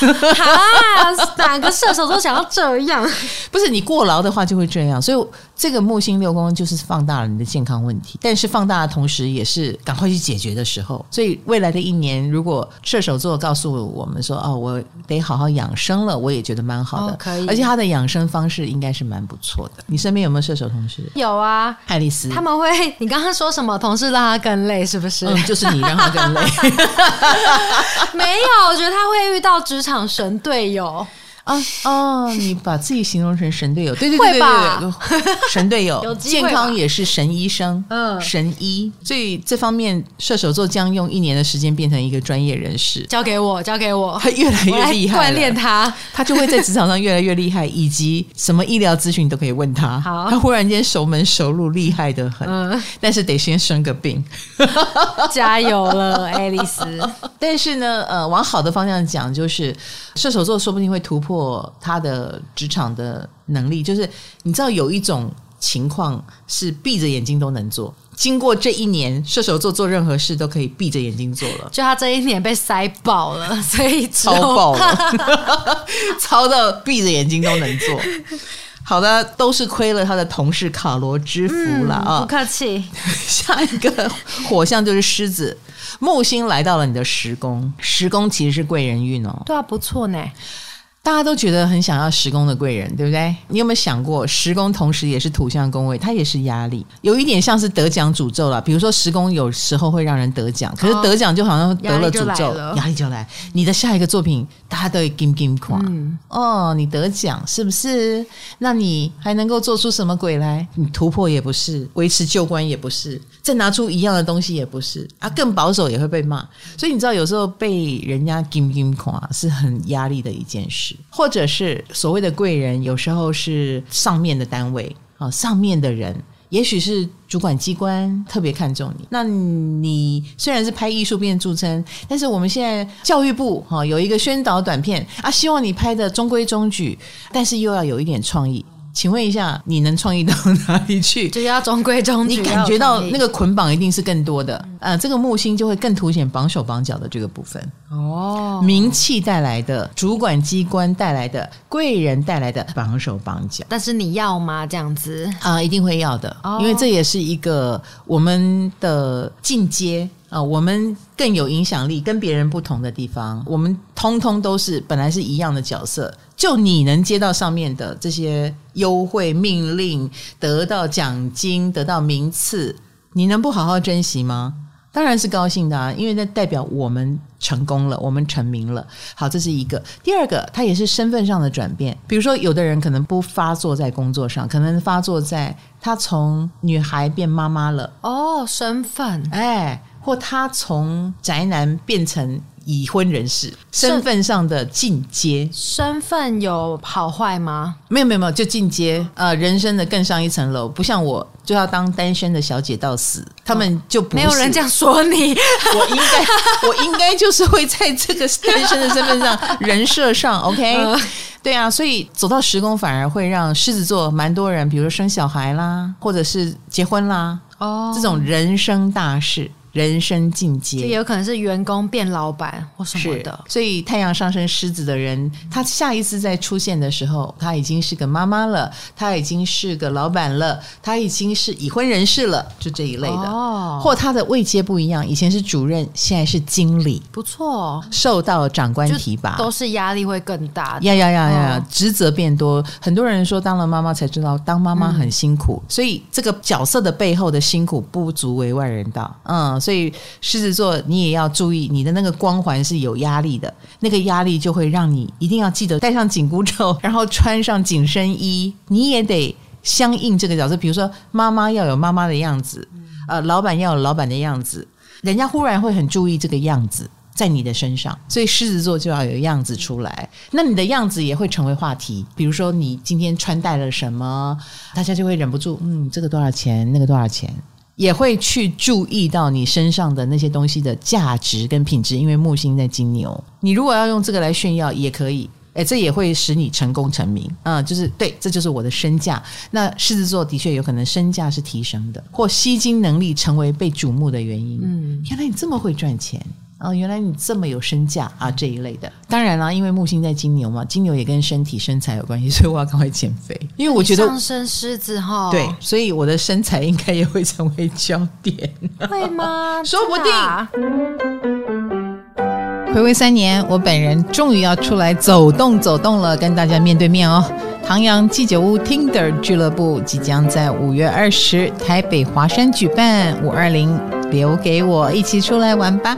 啊，哪个射手座想要这样？不是你过劳的话就会这样。所以这个木星六宫就是放大了你的健康问题，但是放大的同时也是赶快去解决的时候。所以未来的一年，如果射手座告诉我们说：“哦，我得好好养生了”，我也觉得蛮好的。哦、可以，而且他的养生方式应该是蛮不错的。你身边有没有射手同事？有啊，爱丽丝，他们会，你刚刚说什么？同事让他更累，是不是？嗯，就是你让他更累。没有，我觉得他会遇到职场神队友。啊哦，你把自己形容成神队友，对对对对对，神队友，健康也是神医生，嗯，神医，所以这方面射手座将用一年的时间变成一个专业人士，交给我，交给我，他 越来越厉害，锻炼他，他就会在职场上越来越厉害，以及什么医疗咨询都可以问他，好，他忽然间熟门熟路，厉害的很，嗯，但是得先生个病，加油了，爱丽丝。但是呢，呃，往好的方向讲，就是射手座说不定会突破。或他的职场的能力，就是你知道有一种情况是闭着眼睛都能做。经过这一年，射手座做任何事都可以闭着眼睛做了。就他这一年被塞爆了，所以超爆了，超到闭着眼睛都能做。好的，都是亏了他的同事卡罗之福了啊！不客气。下一个火象就是狮子，木星来到了你的十宫，十宫其实是贵人运哦。对啊，不错呢。大家都觉得很想要十宫的贵人，对不对？你有没有想过，十宫同时也是土象宫位，它也是压力，有一点像是得奖诅咒了。比如说十宫有时候会让人得奖，可是得奖就好像得了诅咒，哦、压力就来。你的下一个作品，大家都会 game game 垮。嗯、哦，你得奖是不是？那你还能够做出什么鬼来？你突破也不是，维持旧观也不是，再拿出一样的东西也不是啊，更保守也会被骂。所以你知道，有时候被人家 game game 垮是很压力的一件事。或者是所谓的贵人，有时候是上面的单位啊，上面的人，也许是主管机关特别看重你。那你虽然是拍艺术片著称，但是我们现在教育部哈有一个宣导短片啊，希望你拍的中规中矩，但是又要有一点创意。请问一下，你能创意到哪里去？就是要中规中矩，你感觉到那个捆绑一定是更多的。嗯、呃，这个木星就会更凸显绑手绑脚的这个部分。哦，名气带来的，主管机关带来的，贵人带来的绑手绑脚。但是你要吗？这样子啊、呃，一定会要的，哦、因为这也是一个我们的进阶。啊、呃，我们更有影响力，跟别人不同的地方，我们通通都是本来是一样的角色。就你能接到上面的这些优惠命令，得到奖金，得到名次，你能不好好珍惜吗？当然是高兴的啊，因为那代表我们成功了，我们成名了。好，这是一个。第二个，它也是身份上的转变。比如说，有的人可能不发作在工作上，可能发作在他从女孩变妈妈了。哦，身份，哎。或他从宅男变成已婚人士，身份上的进阶，身份有好坏吗？没有没有没有，就进阶，呃，人生的更上一层楼。不像我就要当单身的小姐到死，他们就不是。没有人这样说你。我应该我应该就是会在这个单身的身份上 人设上，OK？对啊，所以走到十宫反而会让狮子座蛮多人，比如说生小孩啦，或者是结婚啦，哦，这种人生大事。人生进阶，也有可能是员工变老板或什么的。所以太阳上升狮子的人，他下一次再出现的时候，他已经是个妈妈了，他已经是个老板了，他已经是已婚人士了，就这一类的。哦，或他的位阶不一样，以前是主任，现在是经理，不错，受到长官提拔，都是压力会更大。呀呀呀呀，职责变多。很多人说当了妈妈才知道当妈妈很辛苦，嗯，所以这个角色的背后的辛苦不足为外人道。嗯。所以狮子座，你也要注意，你的那个光环是有压力的，那个压力就会让你一定要记得戴上紧箍咒，然后穿上紧身衣，你也得相应这个角色。比如说，妈妈要有妈妈的样子，呃，老板要有老板的样子，人家忽然会很注意这个样子在你的身上，所以狮子座就要有样子出来。那你的样子也会成为话题，比如说你今天穿戴了什么，大家就会忍不住，嗯，这个多少钱？那个多少钱？也会去注意到你身上的那些东西的价值跟品质，因为木星在金牛，你如果要用这个来炫耀也可以，诶，这也会使你成功成名啊、嗯！就是对，这就是我的身价。那狮子座的确有可能身价是提升的，或吸金能力成为被瞩目的原因。嗯，原来你这么会赚钱。哦，原来你这么有身价啊！这一类的，当然啦，因为木星在金牛嘛，金牛也跟身体身材有关系，所以我要赶快减肥。因为我觉得上升狮子哈，对，所以我的身材应该也会成为焦点，会吗？说不定。回味三年，我本人终于要出来走动走动了，跟大家面对面哦。唐阳鸡酒屋 Tinder 俱乐部即将在五月二十台北华山举办五二零，留给我一起出来玩吧。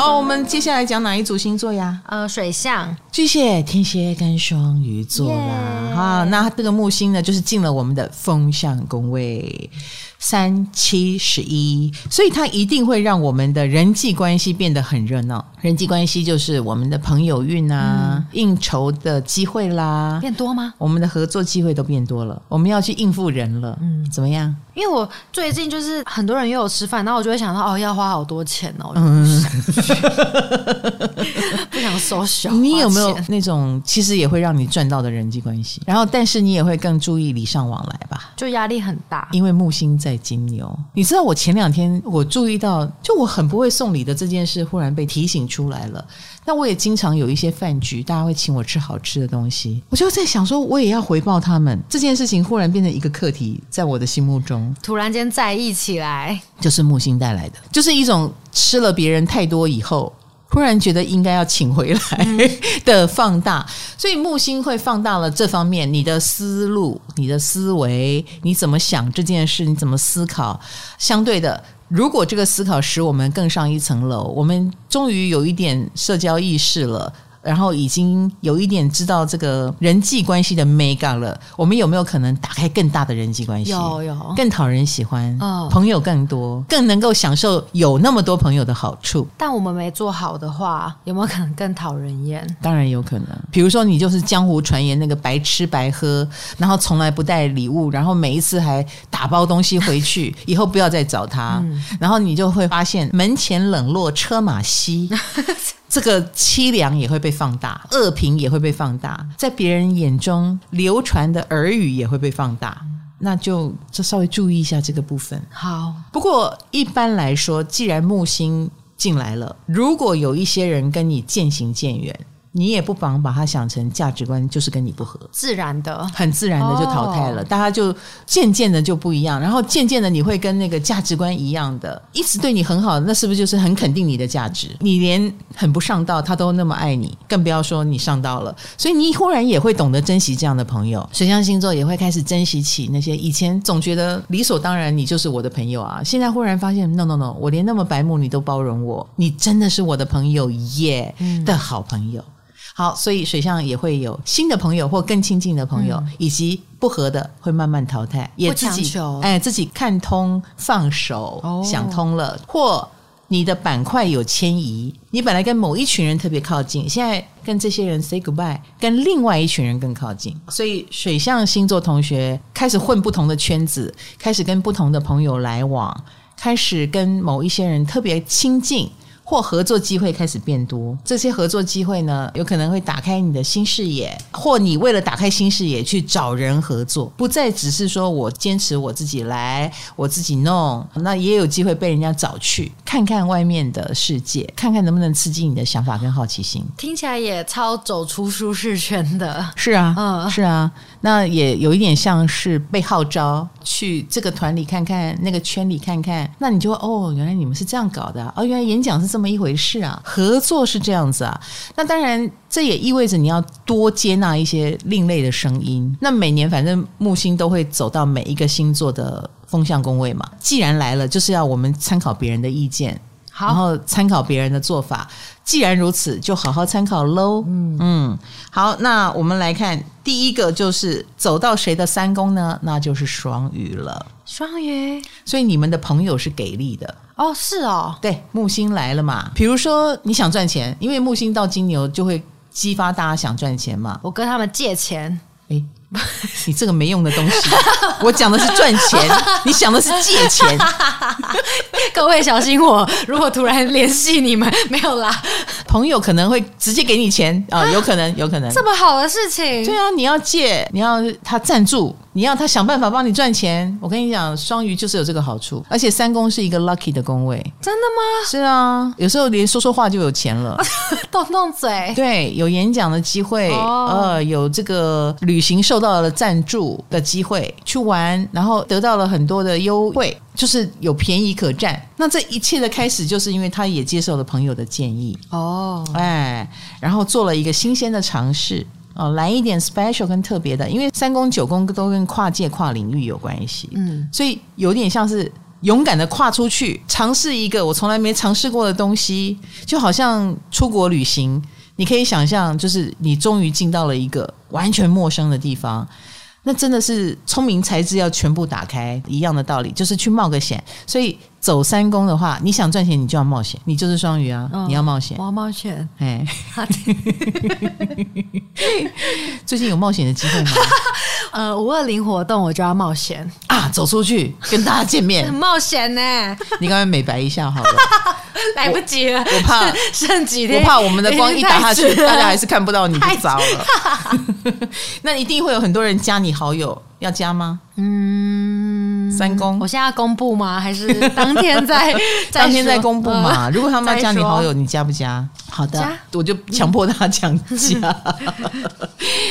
好，我们接下来讲哪一组星座呀？呃，水象，巨蟹、天蝎跟双鱼座啦。哈那这个木星呢，就是进了我们的风象宫位。三七十一，所以它一定会让我们的人际关系变得很热闹。人际关系就是我们的朋友运啊，嗯、应酬的机会啦，变多吗？我们的合作机会都变多了，我们要去应付人了。嗯，怎么样？因为我最近就是很多人约我吃饭，然后我就会想到哦，要花好多钱哦。嗯，不想收小。你有没有那种其实也会让你赚到的人际关系？然后，但是你也会更注意礼尚往来吧？就压力很大，因为木星在。在金牛，你知道我前两天我注意到，就我很不会送礼的这件事，忽然被提醒出来了。那我也经常有一些饭局，大家会请我吃好吃的东西，我就在想说，我也要回报他们。这件事情忽然变成一个课题，在我的心目中突然间在意起来，就是木星带来的，就是一种吃了别人太多以后。突然觉得应该要请回来 的放大，所以木星会放大了这方面，你的思路、你的思维，你怎么想这件事，你怎么思考。相对的，如果这个思考使我们更上一层楼，我们终于有一点社交意识了。然后已经有一点知道这个人际关系的美感了。我们有没有可能打开更大的人际关系？有有，更讨人喜欢，哦、朋友更多，更能够享受有那么多朋友的好处。但我们没做好的话，有没有可能更讨人厌？当然有可能。比如说，你就是江湖传言那个白吃白喝，然后从来不带礼物，然后每一次还打包东西回去，以后不要再找他。嗯、然后你就会发现门前冷落车马稀。这个凄凉也会被放大，恶评也会被放大，在别人眼中流传的耳语也会被放大，那就就稍微注意一下这个部分。好，不过一般来说，既然木星进来了，如果有一些人跟你渐行渐远。你也不妨把它想成价值观就是跟你不合，自然的，很自然的就淘汰了，大家就渐渐的就不一样，然后渐渐的你会跟那个价值观一样的，一直对你很好，那是不是就是很肯定你的价值？你连很不上道他都那么爱你，更不要说你上道了。所以你忽然也会懂得珍惜这样的朋友，水象星座也会开始珍惜起那些以前总觉得理所当然你就是我的朋友啊，现在忽然发现 no no no，我连那么白目你都包容我，你真的是我的朋友耶、yeah, 的好朋友。好，所以水象也会有新的朋友或更亲近的朋友，嗯、以及不合的会慢慢淘汰，也自己哎自己看通放手，哦、想通了，或你的板块有迁移，你本来跟某一群人特别靠近，现在跟这些人 say goodbye，跟另外一群人更靠近，所以水象星座同学开始混不同的圈子，开始跟不同的朋友来往，开始跟某一些人特别亲近。或合作机会开始变多，这些合作机会呢，有可能会打开你的新视野，或你为了打开新视野去找人合作，不再只是说我坚持我自己来，我自己弄，那也有机会被人家找去。看看外面的世界，看看能不能刺激你的想法跟好奇心。听起来也超走出舒适圈的。是啊，嗯，是啊，那也有一点像是被号召去这个团里看看，那个圈里看看，那你就哦，原来你们是这样搞的，哦，原来演讲是。这么一回事啊，合作是这样子啊。那当然，这也意味着你要多接纳一些另类的声音。那每年反正木星都会走到每一个星座的风向宫位嘛。既然来了，就是要我们参考别人的意见，好然后参考别人的做法。既然如此，就好好参考喽。嗯嗯，好，那我们来看第一个，就是走到谁的三宫呢？那就是双鱼了。双鱼，所以你们的朋友是给力的。哦，是哦，对，木星来了嘛。比如说你想赚钱，因为木星到金牛就会激发大家想赚钱嘛。我跟他们借钱，诶 你这个没用的东西！我讲的是赚钱，你想的是借钱。各位小心我，如果突然联系你们，没有啦。朋友可能会直接给你钱啊，有可能，有可能。这么好的事情，对啊，你要借，你要他赞助。你要他想办法帮你赚钱，我跟你讲，双鱼就是有这个好处，而且三宫是一个 lucky 的宫位，真的吗？是啊，有时候连说说话就有钱了，动动嘴，对，有演讲的机会，哦、呃，有这个旅行受到了赞助的机会，去玩，然后得到了很多的优惠，就是有便宜可占。那这一切的开始，就是因为他也接受了朋友的建议，哦，哎，然后做了一个新鲜的尝试。哦，来一点 special 跟特别的，因为三宫九宫都跟跨界跨领域有关系，嗯，所以有点像是勇敢的跨出去，尝试一个我从来没尝试过的东西，就好像出国旅行，你可以想象，就是你终于进到了一个完全陌生的地方。那真的是聪明才智要全部打开，一样的道理，就是去冒个险。所以走三宫的话，你想赚钱，你就要冒险。你就是双鱼啊，哦、你要冒险，我要冒险。哎，最近有冒险的机会吗？呃，五二零活动我就要冒险啊，走出去跟大家见面，冒险呢。你刚才美白一下好了。来不及了，我，我怕剩几天，我怕我们的光一打下去，大家还是看不到你，就糟了。那一定会有很多人加你好友，要加吗？嗯，三公，我现在要公布吗？还是当天在 当天在公布嘛？呃、如果他们要加你好友，你加不加？好的，我就强迫他讲加。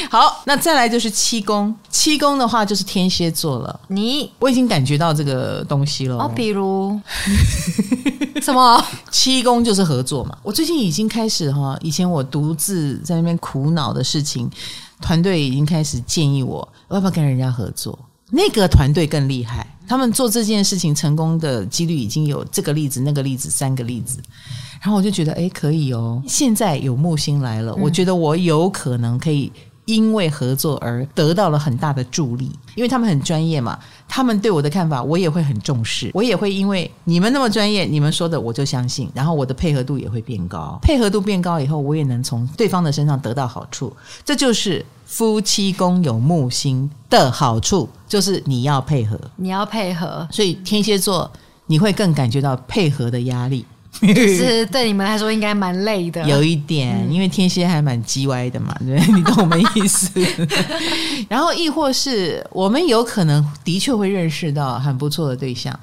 好，那再来就是七公，七公的话就是天蝎座了。你，我已经感觉到这个东西了。哦，比如。什么？七公就是合作嘛。我最近已经开始哈，以前我独自在那边苦恼的事情，团队已经开始建议我，我要不要跟人家合作？那个团队更厉害，他们做这件事情成功的几率已经有这个例子、那个例子、三个例子。然后我就觉得，哎，可以哦。现在有木星来了，我觉得我有可能可以。因为合作而得到了很大的助力，因为他们很专业嘛，他们对我的看法我也会很重视，我也会因为你们那么专业，你们说的我就相信，然后我的配合度也会变高，配合度变高以后，我也能从对方的身上得到好处，这就是夫妻宫有木星的好处，就是你要配合，你要配合，所以天蝎座你会更感觉到配合的压力。就是 对你们来说应该蛮累的，有一点，嗯、因为天蝎还蛮叽歪的嘛，对，你懂我们意思。然后亦或是我们有可能的确会认识到很不错的对象，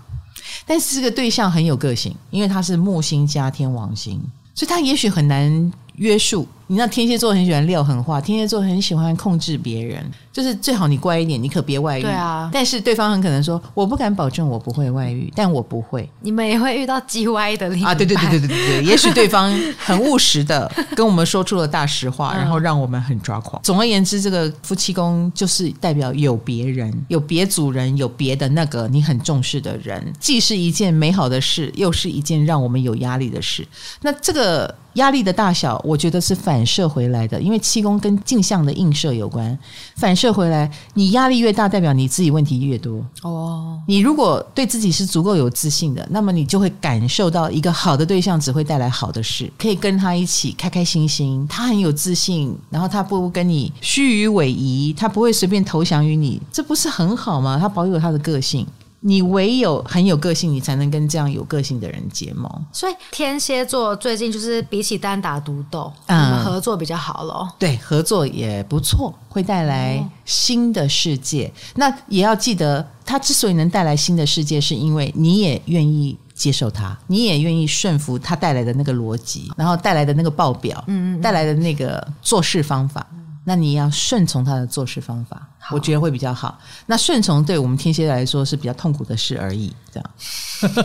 但是这个对象很有个性，因为他是木星加天王星，所以他也许很难约束。你知道天蝎座很喜欢撂狠话，天蝎座很喜欢控制别人，就是最好你乖一点，你可别外遇。对啊，但是对方很可能说，我不敢保证我不会外遇，但我不会。你们也会遇到叽歪的。啊，对对对对对对对，也许对方很务实的跟我们说出了大实话，然后让我们很抓狂。总而言之，这个夫妻宫就是代表有别人、有别组人、有别的那个你很重视的人，既是一件美好的事，又是一件让我们有压力的事。那这个。压力的大小，我觉得是反射回来的，因为气功跟镜像的映射有关。反射回来，你压力越大，代表你自己问题越多。哦，你如果对自己是足够有自信的，那么你就会感受到一个好的对象只会带来好的事，可以跟他一起开开心心。他很有自信，然后他不跟你虚与委蛇，他不会随便投降于你，这不是很好吗？他保有他的个性。你唯有很有个性，你才能跟这样有个性的人结盟。所以天蝎座最近就是比起单打独斗，嗯，合作比较好咯。对，合作也不错，会带来新的世界。嗯。那也要记得，他之所以能带来新的世界，是因为你也愿意接受他，你也愿意顺服他带来的那个逻辑，然后带来的那个报表，嗯，带来的那个做事方法。那你要顺从他的做事方法，我觉得会比较好。那顺从对我们天蝎来说是比较痛苦的事而已，这样。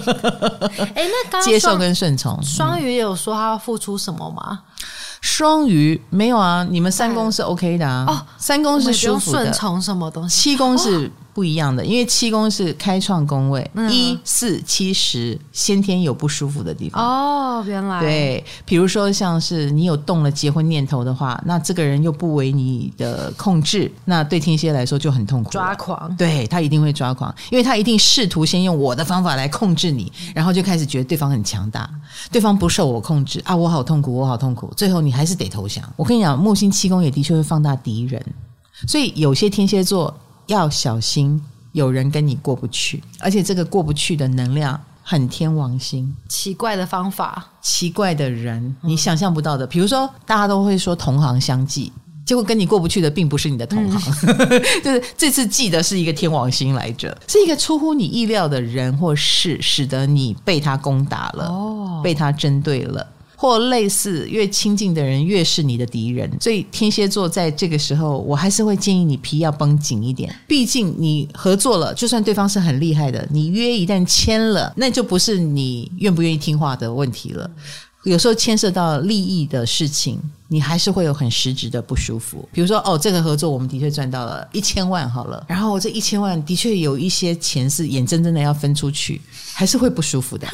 哎，那接受跟顺从，双鱼有说他要付出什么吗？双鱼没有啊，你们三宫是 OK 的啊。哦，三宫是舒服的。顺从什么东西？七宫是。哦不一样的，因为七宫是开创宫位，一四七十先天有不舒服的地方哦，原来对，比如说像是你有动了结婚念头的话，那这个人又不为你的控制，那对天蝎来说就很痛苦，抓狂，对，他一定会抓狂，因为他一定试图先用我的方法来控制你，然后就开始觉得对方很强大，对方不受我控制啊，我好痛苦，我好痛苦，最后你还是得投降。我跟你讲，木星七宫也的确会放大敌人，所以有些天蝎座。要小心，有人跟你过不去，而且这个过不去的能量很天王星，奇怪的方法，奇怪的人，你想象不到的。比如说，大家都会说同行相忌，结果跟你过不去的并不是你的同行，嗯、就是这次记的是一个天王星来着，是一个出乎你意料的人或事，使得你被他攻打了，哦，被他针对了。或类似，越亲近的人越是你的敌人，所以天蝎座在这个时候，我还是会建议你皮要绷紧一点。毕竟你合作了，就算对方是很厉害的，你约一旦签了，那就不是你愿不愿意听话的问题了。有时候牵涉到利益的事情，你还是会有很实质的不舒服。比如说，哦，这个合作我们的确赚到了一千万，好了，然后这一千万的确有一些钱是眼睁睁的要分出去，还是会不舒服的。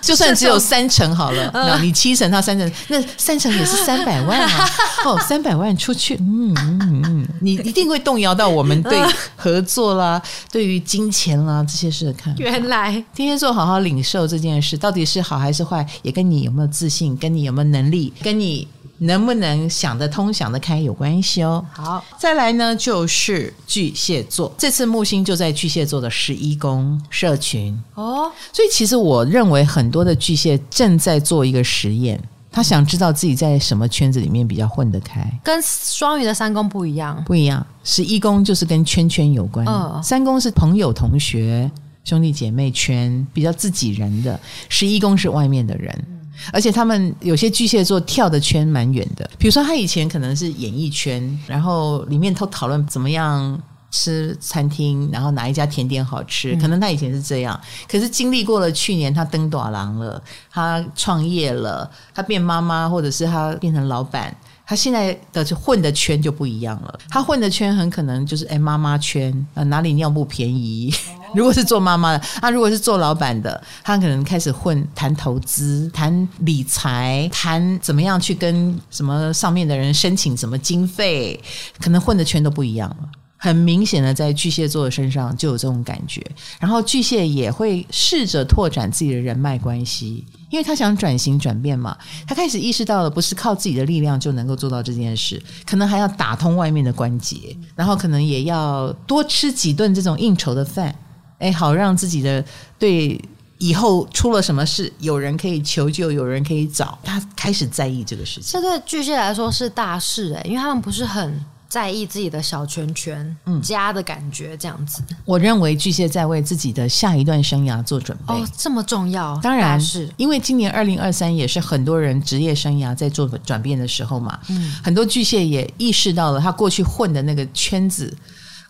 就算只有三成好了，那你七成，他三成，那三成也是三百万啊。哦，三百万出去，嗯嗯嗯，你一定会动摇到我们对合作啦，对于金钱啦这些事的看法。原来天蝎座好好领受这件事，到底是好还是坏，也跟你有没有自信，跟你有没有能力，跟你能不能想得通、想得开有关系哦。好，再来呢，就是巨蟹座，这次木星就在巨蟹座的十一宫社群。哦，所以其实我认为很多的巨蟹正在做一个实验，他想知道自己在什么圈子里面比较混得开，跟双鱼的三宫不一样，不一样。十一宫就是跟圈圈有关，嗯，三宫是朋友、同学、兄弟姐妹圈，比较自己人的，十一宫是外面的人。而且他们有些巨蟹座跳的圈蛮远的，比如说他以前可能是演艺圈，然后里面都讨论怎么样吃餐厅，然后哪一家甜点好吃，可能他以前是这样。可是经历过了去年他登短廊了，他创业了，他变妈妈，或者是他变成老板，他现在的混的圈就不一样了。他混的圈很可能就是哎妈妈圈啊，哪里尿布便宜。如果是做妈妈的，他如果是做老板的，他可能开始混谈投资、谈理财、谈怎么样去跟什么上面的人申请什么经费，可能混的圈都不一样了。很明显的，在巨蟹座的身上就有这种感觉。然后巨蟹也会试着拓展自己的人脉关系，因为他想转型转变嘛。他开始意识到了，不是靠自己的力量就能够做到这件事，可能还要打通外面的关节，然后可能也要多吃几顿这种应酬的饭。哎，好让自己的对以后出了什么事，有人可以求救，有人可以找，他开始在意这个事情。这对巨蟹来说是大事哎，因为他们不是很在意自己的小圈圈、嗯、家的感觉这样子。我认为巨蟹在为自己的下一段生涯做准备。哦，这么重要？当然是，因为今年二零二三也是很多人职业生涯在做转变的时候嘛。嗯，很多巨蟹也意识到了他过去混的那个圈子。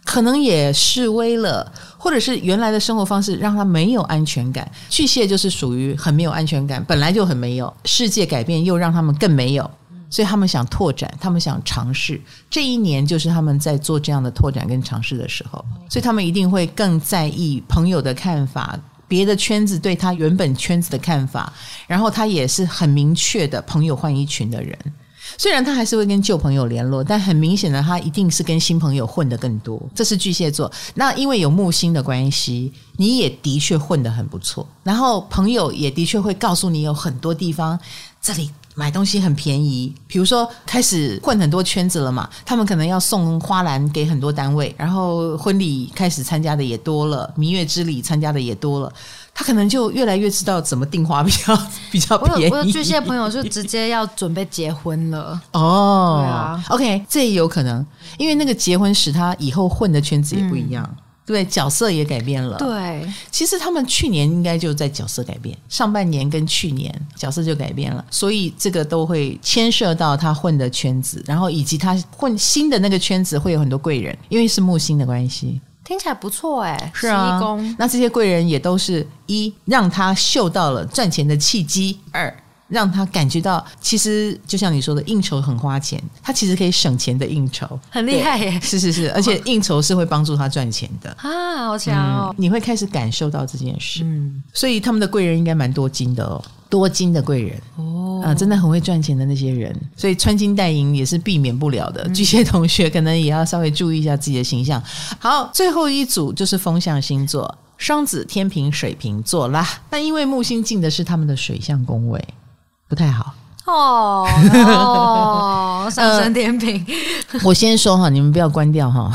可能也示威了，或者是原来的生活方式让他没有安全感。巨蟹就是属于很没有安全感，本来就很没有，世界改变又让他们更没有，所以他们想拓展，他们想尝试。这一年就是他们在做这样的拓展跟尝试的时候，所以他们一定会更在意朋友的看法，别的圈子对他原本圈子的看法，然后他也是很明确的朋友换一群的人。虽然他还是会跟旧朋友联络，但很明显的，他一定是跟新朋友混得更多。这是巨蟹座。那因为有木星的关系，你也的确混得很不错。然后朋友也的确会告诉你有很多地方，这里买东西很便宜。比如说开始混很多圈子了嘛，他们可能要送花篮给很多单位，然后婚礼开始参加的也多了，蜜月之礼参加的也多了。他可能就越来越知道怎么订花比较 比较便宜。我有巨蟹朋友就直接要准备结婚了哦，对啊，OK，这也有可能，因为那个结婚使他以后混的圈子也不一样，嗯、对，角色也改变了。对，其实他们去年应该就在角色改变，上半年跟去年角色就改变了，所以这个都会牵涉到他混的圈子，然后以及他混新的那个圈子会有很多贵人，因为是木星的关系。听起来不错哎，是啊，那这些贵人也都是一让他嗅到了赚钱的契机，二让他感觉到其实就像你说的应酬很花钱，他其实可以省钱的应酬，很厉害耶，是是是，而且应酬是会帮助他赚钱的。啊，好强哦、嗯，你会开始感受到这件事，嗯，所以他们的贵人应该蛮多金的哦。多金的贵人。哦，啊，真的很会赚钱的那些人，所以穿金戴银也是避免不了的。嗯、巨蟹同学可能也要稍微注意一下自己的形象。好，最后一组就是风象星座，双子、天平、水瓶座啦。但因为木星进的是他们的水象宫位，不太好哦。哦，上升天平、呃，我先说哈，你们不要关掉哈。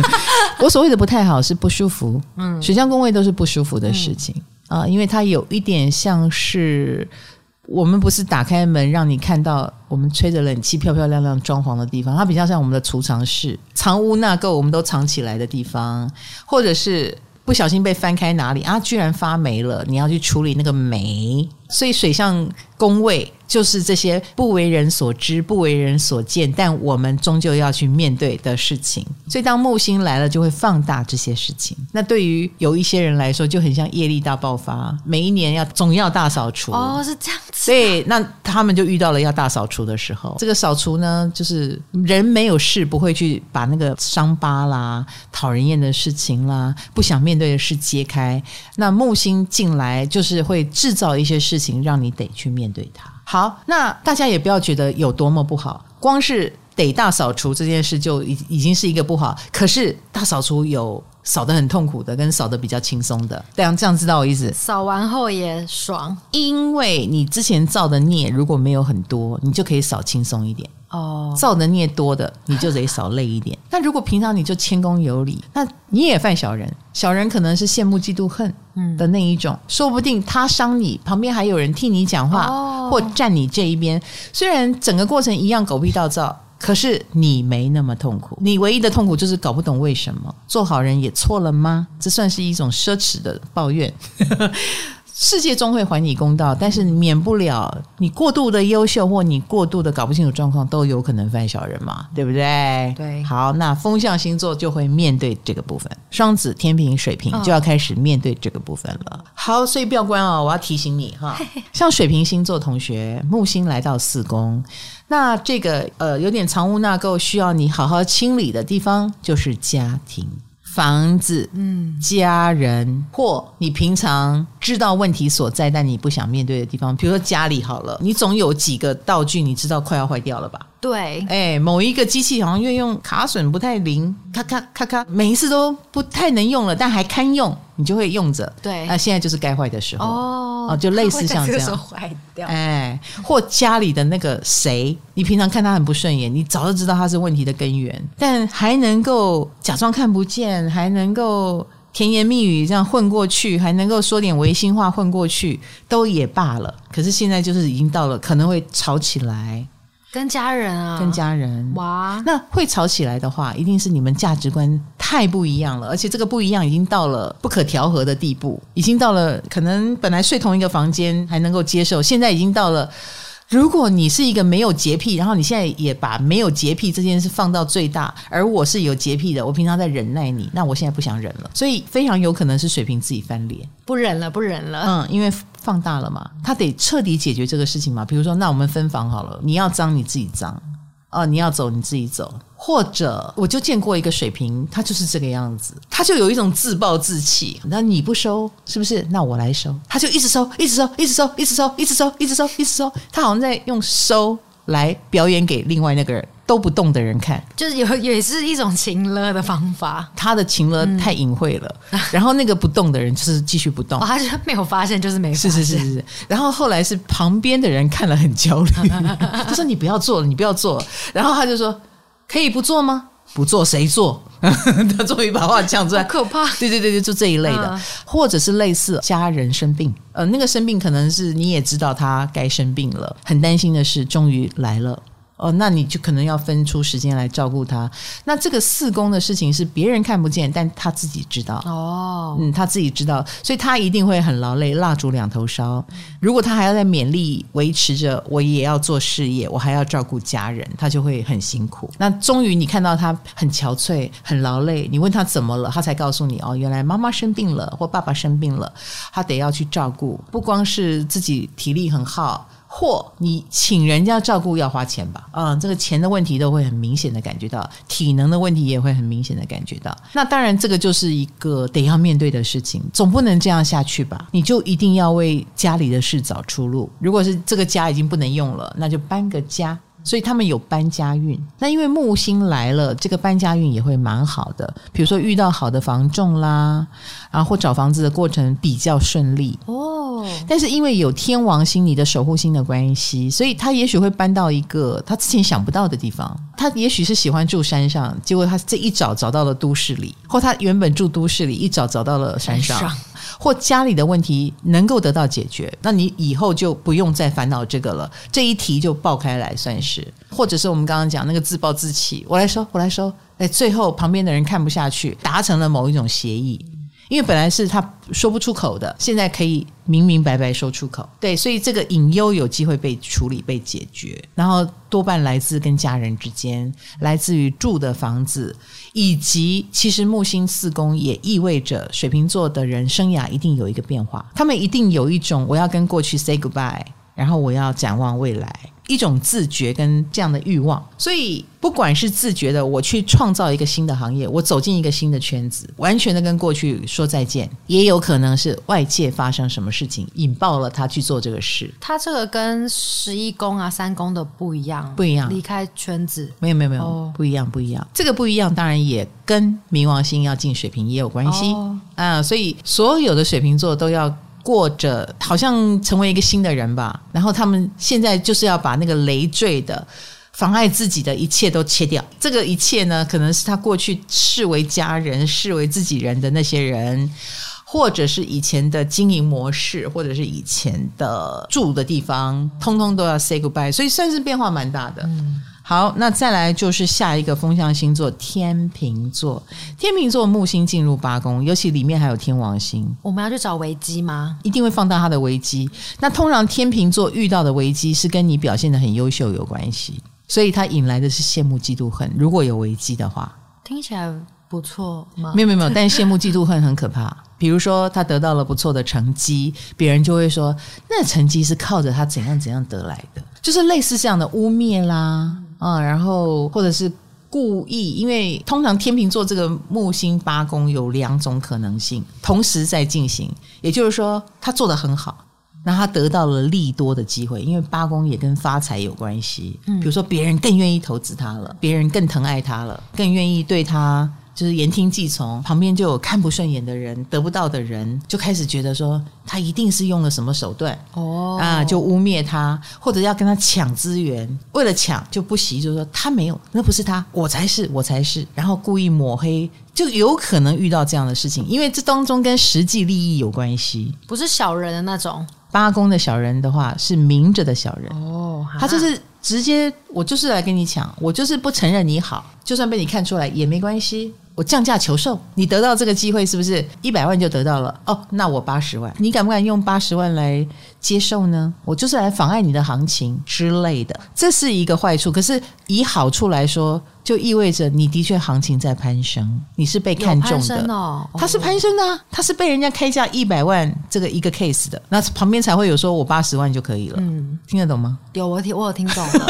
我所谓的不太好是不舒服，嗯，水象宫位都是不舒服的事情。嗯啊，因为它有一点像是我们不是打开门让你看到我们吹着冷气漂漂亮亮装潢的地方，它比较像我们的储藏室，藏污纳垢我们都藏起来的地方，或者是不小心被翻开哪里啊，居然发霉了，你要去处理那个霉，所以水象宫位。就是这些不为人所知、不为人所见，但我们终究要去面对的事情。所以，当木星来了，就会放大这些事情。那对于有一些人来说，就很像业力大爆发，每一年要总要大扫除。哦，是这样子。所以，那他们就遇到了要大扫除的时候。这个扫除呢，就是人没有事不会去把那个伤疤啦、讨人厌的事情啦、不想面对的事揭开。那木星进来，就是会制造一些事情，让你得去面对它。好，那大家也不要觉得有多么不好，光是得大扫除这件事就已已经是一个不好。可是大扫除有扫得很痛苦的，跟扫得比较轻松的，这样这样知道我意思？扫完后也爽，因为你之前造的孽如果没有很多，你就可以扫轻松一点。哦，造的孽多的，你就得少累一点。那如果平常你就谦恭有礼，那你也犯小人。小人可能是羡慕、嫉妒、恨的那一种，嗯、说不定他伤你，旁边还有人替你讲话，哦、或站你这一边。虽然整个过程一样狗屁倒灶，可是你没那么痛苦。你唯一的痛苦就是搞不懂为什么做好人也错了吗？这算是一种奢侈的抱怨。世界终会还你公道，但是免不了你过度的优秀或你过度的搞不清楚状况，都有可能犯小人嘛，对不对？对。好，那风象星座就会面对这个部分，双子、天平、水瓶就要开始面对这个部分了。哦、好，所以不要关哦，我要提醒你哈，像水瓶星座同学，木星来到四宫，那这个呃有点藏污纳垢，需要你好好清理的地方就是家庭。房子、嗯，家人，或你平常知道问题所在，但你不想面对的地方，比如说家里好了，你总有几个道具，你知道快要坏掉了吧？对，哎，某一个机器好像越用卡榫不太灵，咔咔咔咔，每一次都不太能用了，但还堪用，你就会用着。对，那现在就是该坏的时候哦，哦，就类似像这样，坏掉。哎，或家里的那个谁，你平常看他很不顺眼，你早就知道他是问题的根源，但还能够假装看不见，还能够甜言蜜语这样混过去，还能够说点违心话混过去，都也罢了。可是现在就是已经到了可能会吵起来。跟家人啊，跟家人哇，那会吵起来的话，一定是你们价值观太不一样了，而且这个不一样已经到了不可调和的地步，已经到了可能本来睡同一个房间还能够接受，现在已经到了。如果你是一个没有洁癖，然后你现在也把没有洁癖这件事放到最大，而我是有洁癖的，我平常在忍耐你，那我现在不想忍了，所以非常有可能是水瓶自己翻脸，不忍了，不忍了。嗯，因为放大了嘛，他得彻底解决这个事情嘛。比如说，那我们分房好了，你要脏你自己脏。哦，你要走你自己走，或者我就见过一个水瓶，他就是这个样子，他就有一种自暴自弃。那你不收是不是？那我来收，他就一直收，一直收，一直收，一直收，一直收，一直收，一直收，他好像在用收来表演给另外那个人。都不动的人看，就是有也是一种情勒的方法。他的情勒太隐晦了，嗯、然后那个不动的人就是继续不动，哦、他就没有发现，就是没发现。是是是是。然后后来是旁边的人看了很焦虑，他说：“你不要做了，你不要做了。”然后他就说：“可以不做吗？不做谁做？” 他终于把话讲出来，可怕。对对对对，就这一类的，嗯、或者是类似家人生病，呃，那个生病可能是你也知道他该生病了，很担心的是终于来了。哦，那你就可能要分出时间来照顾他。那这个四宫的事情是别人看不见，但他自己知道。哦，嗯，他自己知道，所以他一定会很劳累，蜡烛两头烧。如果他还要在勉力维持着，我也要做事业，我还要照顾家人，他就会很辛苦。那终于你看到他很憔悴、很劳累，你问他怎么了，他才告诉你哦，原来妈妈生病了，或爸爸生病了，他得要去照顾。不光是自己体力很耗。或你请人家照顾要花钱吧，嗯，这个钱的问题都会很明显的感觉到，体能的问题也会很明显的感觉到。那当然，这个就是一个得要面对的事情，总不能这样下去吧？你就一定要为家里的事找出路。如果是这个家已经不能用了，那就搬个家。所以他们有搬家运，那因为木星来了，这个搬家运也会蛮好的。比如说遇到好的房仲啦，然后或找房子的过程比较顺利哦。但是因为有天王星你的守护星的关系，所以他也许会搬到一个他之前想不到的地方。他也许是喜欢住山上，结果他这一找找到了都市里，或他原本住都市里，一找找到了山上。或家里的问题能够得到解决，那你以后就不用再烦恼这个了。这一题就爆开来算是，或者是我们刚刚讲那个自暴自弃，我来说，我来说。哎，最后旁边的人看不下去，达成了某一种协议。因为本来是他说不出口的，现在可以明明白白说出口。对，所以这个隐忧有机会被处理、被解决。然后多半来自跟家人之间，来自于住的房子，以及其实木星四宫也意味着水瓶座的人生涯一定有一个变化。他们一定有一种我要跟过去 say goodbye，然后我要展望未来。一种自觉跟这样的欲望，所以不管是自觉的，我去创造一个新的行业，我走进一个新的圈子，完全的跟过去说再见，也有可能是外界发生什么事情引爆了他去做这个事。他这个跟十一宫啊、三宫的不一样，不一样，离开圈子，没有没有没有，哦、不一样不一样。这个不一样，当然也跟冥王星要进水瓶也有关系啊、哦呃。所以所有的水瓶座都要。过着好像成为一个新的人吧，然后他们现在就是要把那个累赘的、妨碍自己的一切都切掉。这个一切呢，可能是他过去视为家人、视为自己人的那些人，或者是以前的经营模式，或者是以前的住的地方，通通都要 say goodbye。所以算是变化蛮大的。嗯好，那再来就是下一个风象星座天秤座。天秤座木星进入八宫，尤其里面还有天王星。我们要去找危机吗？一定会放大他的危机。那通常天秤座遇到的危机是跟你表现的很优秀有关系，所以他引来的是羡慕、嫉妒、恨。如果有危机的话，听起来不错吗？没有没有没有，但是羡慕、嫉妒、恨很可怕。比如说他得到了不错的成绩，别人就会说那成绩是靠着他怎样怎样得来的，就是类似这样的污蔑啦。啊、嗯，然后或者是故意，因为通常天秤座这个木星八宫有两种可能性同时在进行，也就是说他做得很好，那他得到了利多的机会，因为八宫也跟发财有关系。嗯，比如说别人更愿意投资他了，别人更疼爱他了，更愿意对他就是言听计从，旁边就有看不顺眼的人，得不到的人，就开始觉得说他一定是用了什么手段哦啊，就污蔑他，或者要跟他抢资源，为了抢就不惜，就是说他没有，那不是他，我才是，我才是，然后故意抹黑，就有可能遇到这样的事情，因为这当中跟实际利益有关系，不是小人的那种。八公的小人的话是明着的小人哦，他就是直接我就是来跟你抢，我就是不承认你好，就算被你看出来也没关系。我降价求售，你得到这个机会是不是一百万就得到了？哦，那我八十万，你敢不敢用八十万来接受呢？我就是来妨碍你的行情之类的，这是一个坏处。可是以好处来说，就意味着你的确行情在攀升，你是被看中的哦。它是攀升的啊，它是被人家开价一百万这个一个 case 的，那旁边才会有说我八十万就可以了。嗯，听得懂吗？有我听，我有听懂了。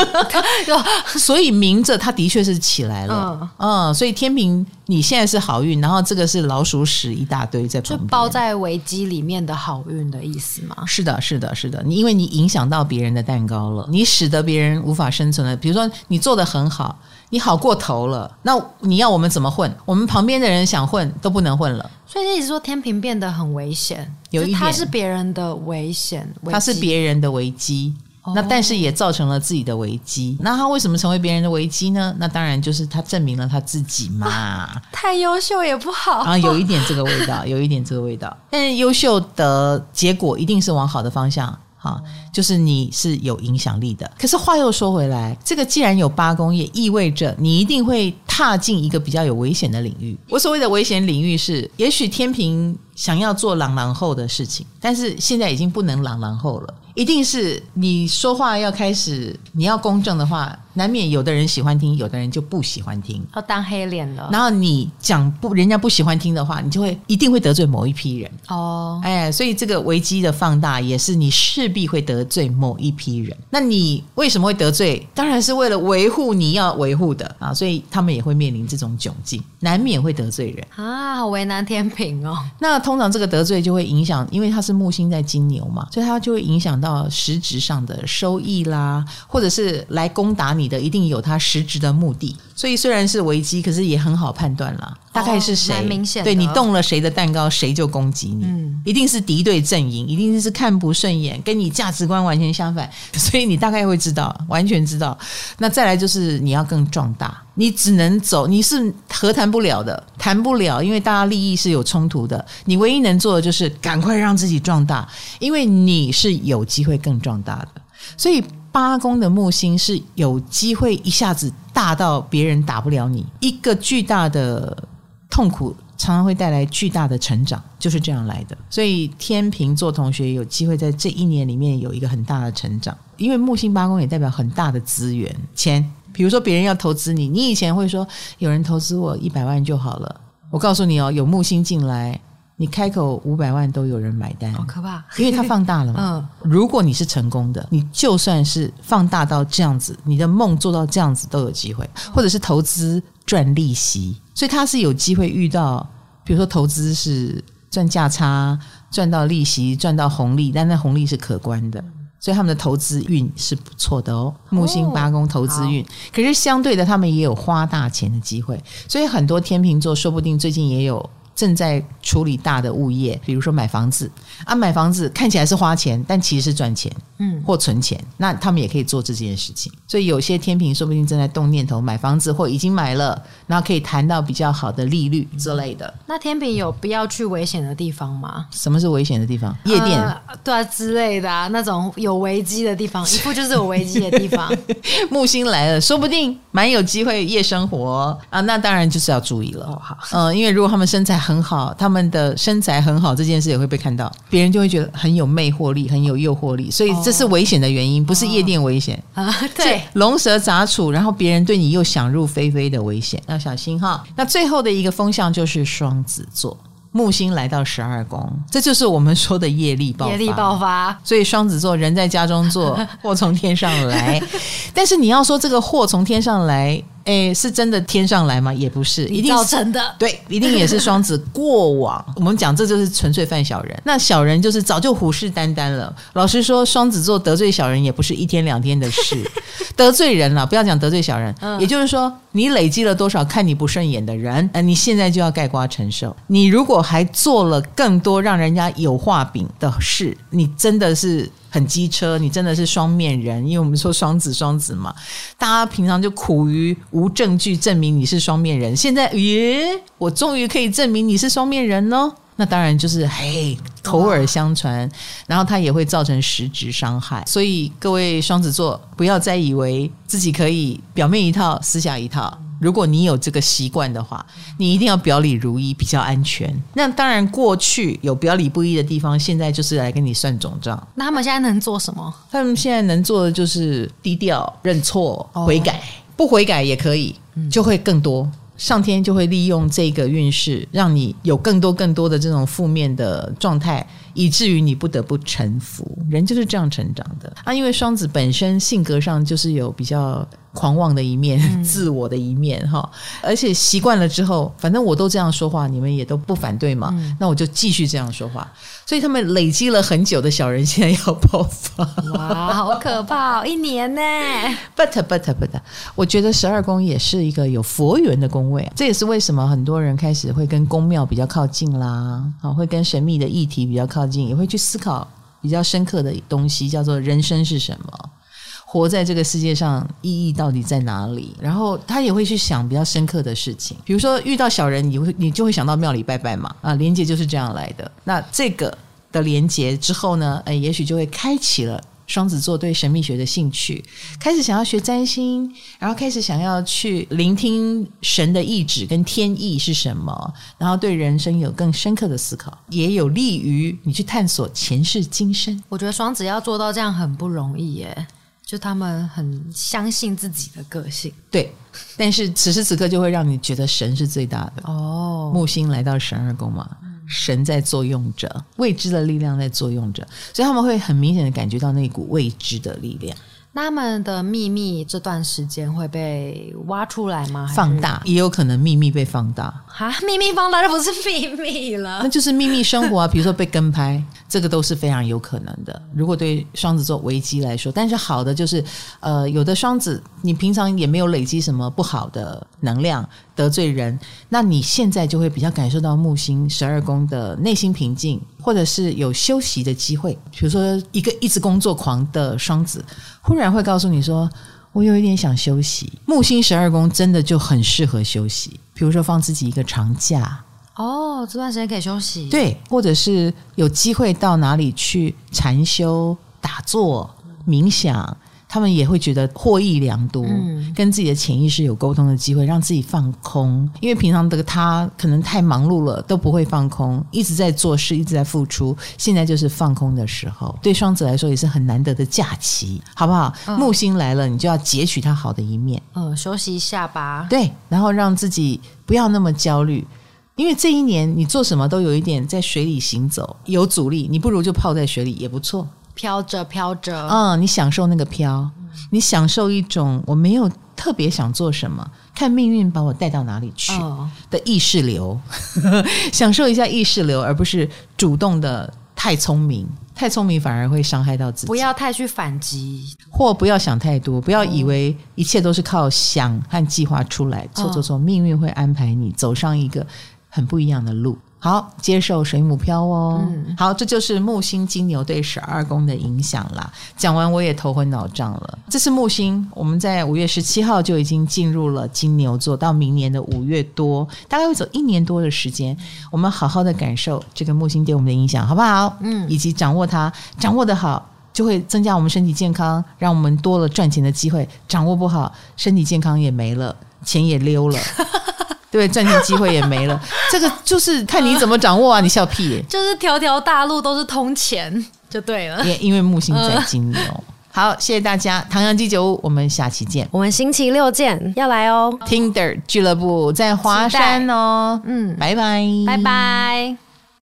所以明着它的确是起来了。嗯，嗯，所以天平。你现在是好运，然后这个是老鼠屎一大堆在旁边，就包在危机里面的好运的意思吗？是的，是的，是的。你因为你影响到别人的蛋糕了，你使得别人无法生存了。比如说你做的很好，你好过头了，那你要我们怎么混？我们旁边的人想混都不能混了。所以你一直说天平变得很危险，有一点他是别人的危险，它是别人的危机。那但是也造成了自己的危机。那他为什么成为别人的危机呢？那当然就是他证明了他自己嘛。啊、太优秀也不好啊，有一点这个味道，有一点这个味道。但是优秀的结果一定是往好的方向。啊，就是你是有影响力的。可是话又说回来，这个既然有八宫，也意味着你一定会踏进一个比较有危险的领域。我所谓的危险领域是，也许天秤想要做朗朗后的事情，但是现在已经不能朗朗后了。一定是你说话要开始，你要公正的话，难免有的人喜欢听，有的人就不喜欢听，要当黑脸了。然后你讲不，人家不喜欢听的话，你就会一定会得罪某一批人。哦，哎，所以这个危机的放大也是你势必会得罪某一批人。那你为什么会得罪？当然是为了维护你要维护的啊，所以他们也会面临这种窘境，难免会得罪人啊，好为难天平哦。那通常这个得罪就会影响，因为他是木星在金牛嘛，所以他就会影响到。到实质上的收益啦，或者是来攻打你的，一定有他实质的目的。所以虽然是危机，可是也很好判断啦。大概是谁？蛮明显。对，你动了谁的蛋糕，谁就攻击你。嗯，一定是敌对阵营，一定是看不顺眼，跟你价值观完全相反。所以你大概会知道，完全知道。那再来就是你要更壮大，你只能走，你是和谈不了的，谈不了，因为大家利益是有冲突的。你唯一能做的就是赶快让自己壮大，因为你是有机会更壮大的。所以八宫的木星是有机会一下子大到别人打不了你，一个巨大的。痛苦常常会带来巨大的成长，就是这样来的。所以天秤座同学有机会在这一年里面有一个很大的成长，因为木星八宫也代表很大的资源钱。比如说别人要投资你，你以前会说有人投资我一百万就好了。我告诉你哦，有木星进来，你开口五百万都有人买单，好可怕！因为它放大了嘛。嗯，如果你是成功的，你就算是放大到这样子，你的梦做到这样子都有机会，或者是投资赚利息。所以他是有机会遇到，比如说投资是赚价差、赚到利息、赚到红利，但那红利是可观的，所以他们的投资运是不错的哦。木星八宫投资运，可是相对的，他们也有花大钱的机会，所以很多天秤座说不定最近也有。正在处理大的物业，比如说买房子啊，买房子看起来是花钱，但其实是赚钱，嗯，或存钱。那他们也可以做这件事情。所以有些天平说不定正在动念头买房子，或已经买了，然后可以谈到比较好的利率之类的。那天平有必要去危险的地方吗？什么是危险的地方？夜店，呃、对啊之类的啊，那种有危机的地方，一步就是有危机的地方。木星来了，说不定蛮有机会夜生活啊。那当然就是要注意了。哦、好，嗯、呃，因为如果他们身材。很好，他们的身材很好，这件事也会被看到，别人就会觉得很有魅惑力，很有诱惑力，所以这是危险的原因，不是夜店危险啊。对，龙蛇杂处，然后别人对你又想入非非的危险，要小心哈。那最后的一个风向就是双子座，木星来到十二宫，这就是我们说的业力爆发。业力爆发，所以双子座人在家中坐，祸从天上来。但是你要说这个祸从天上来。哎，是真的天上来吗？也不是，一定造成的。对，一定也是双子 过往。我们讲这就是纯粹犯小人。那小人就是早就虎视眈眈了。老实说，双子座得罪小人也不是一天两天的事。得罪人了，不要讲得罪小人。嗯、也就是说，你累积了多少看你不顺眼的人，呃，你现在就要盖瓜承受。你如果还做了更多让人家有话柄的事，你真的是。很机车，你真的是双面人，因为我们说双子双子嘛，大家平常就苦于无证据证明你是双面人，现在耶，我终于可以证明你是双面人喽。那当然就是 嘿，口耳相传，然后它也会造成实质伤害。所以各位双子座，不要再以为自己可以表面一套，私下一套。如果你有这个习惯的话，你一定要表里如一，比较安全。那当然，过去有表里不一的地方，现在就是来跟你算总账。那他们现在能做什么？他们现在能做的就是低调、认错、悔改，不悔改也可以，就会更多。上天就会利用这个运势，让你有更多更多的这种负面的状态，以至于你不得不臣服。人就是这样成长的啊！因为双子本身性格上就是有比较狂妄的一面，嗯、自我的一面哈，而且习惯了之后，反正我都这样说话，你们也都不反对嘛，嗯、那我就继续这样说话。所以他们累积了很久的小人，现在要爆发，哇，好可怕，一年呢！But but but，我觉得十二宫也是一个有佛缘的宫位，这也是为什么很多人开始会跟宫庙比较靠近啦，啊，会跟神秘的议题比较靠也会去思考比较深刻的东西，叫做人生是什么。活在这个世界上意义到底在哪里？然后他也会去想比较深刻的事情，比如说遇到小人，你会你就会想到庙里拜拜嘛啊，连接就是这样来的。那这个的连接之后呢，哎，也许就会开启了双子座对神秘学的兴趣，开始想要学占星，然后开始想要去聆听神的意志跟天意是什么，然后对人生有更深刻的思考，也有利于你去探索前世今生。我觉得双子要做到这样很不容易耶。就他们很相信自己的个性，对，但是此时此刻就会让你觉得神是最大的哦。木星来到十二宫嘛，神在作用着，未知的力量在作用着，所以他们会很明显的感觉到那股未知的力量。他们的秘密这段时间会被挖出来吗？放大也有可能秘密被放大。哈，秘密放大就不是秘密了，那就是秘密生活啊。比如说被跟拍，这个都是非常有可能的。如果对双子座危机来说，但是好的就是，呃，有的双子你平常也没有累积什么不好的能量，得罪人，那你现在就会比较感受到木星十二宫的内心平静，或者是有休息的机会。比如说一个一直工作狂的双子。忽然会告诉你说：“我有一点想休息。”木星十二宫真的就很适合休息，比如说放自己一个长假哦，这段时间可以休息。对，或者是有机会到哪里去禅修、打坐、冥想。他们也会觉得获益良多，嗯、跟自己的潜意识有沟通的机会，让自己放空。因为平常的他可能太忙碌了，都不会放空，一直在做事，一直在付出。现在就是放空的时候，对双子来说也是很难得的假期，好不好？嗯、木星来了，你就要截取它好的一面，嗯，休息一下吧。对，然后让自己不要那么焦虑，因为这一年你做什么都有一点在水里行走，有阻力，你不如就泡在水里也不错。飘着飘着，嗯，你享受那个飘，你享受一种我没有特别想做什么，看命运把我带到哪里去的意识流，哦、享受一下意识流，而不是主动的太聪明，太聪明反而会伤害到自己。不要太去反击，或不要想太多，不要以为一切都是靠想和计划出来，错错错，命运会安排你走上一个很不一样的路。好，接受水母漂哦。嗯、好，这就是木星金牛对十二宫的影响啦。讲完我也头昏脑胀了。这是木星，我们在五月十七号就已经进入了金牛座，到明年的五月多，大概会走一年多的时间。我们好好的感受这个木星对我们的影响，好不好？嗯，以及掌握它，掌握的好就会增加我们身体健康，让我们多了赚钱的机会。掌握不好，身体健康也没了，钱也溜了。对，赚钱机会也没了。这个就是看你怎么掌握啊！你笑屁耶！就是条条大路都是通钱，就对了。也因为木星在金牛。呃、好，谢谢大家，唐阳鸡酒屋，我们下期见。我们星期六见，要来哦。Tinder 俱乐部在华山哦。嗯，拜拜，拜拜。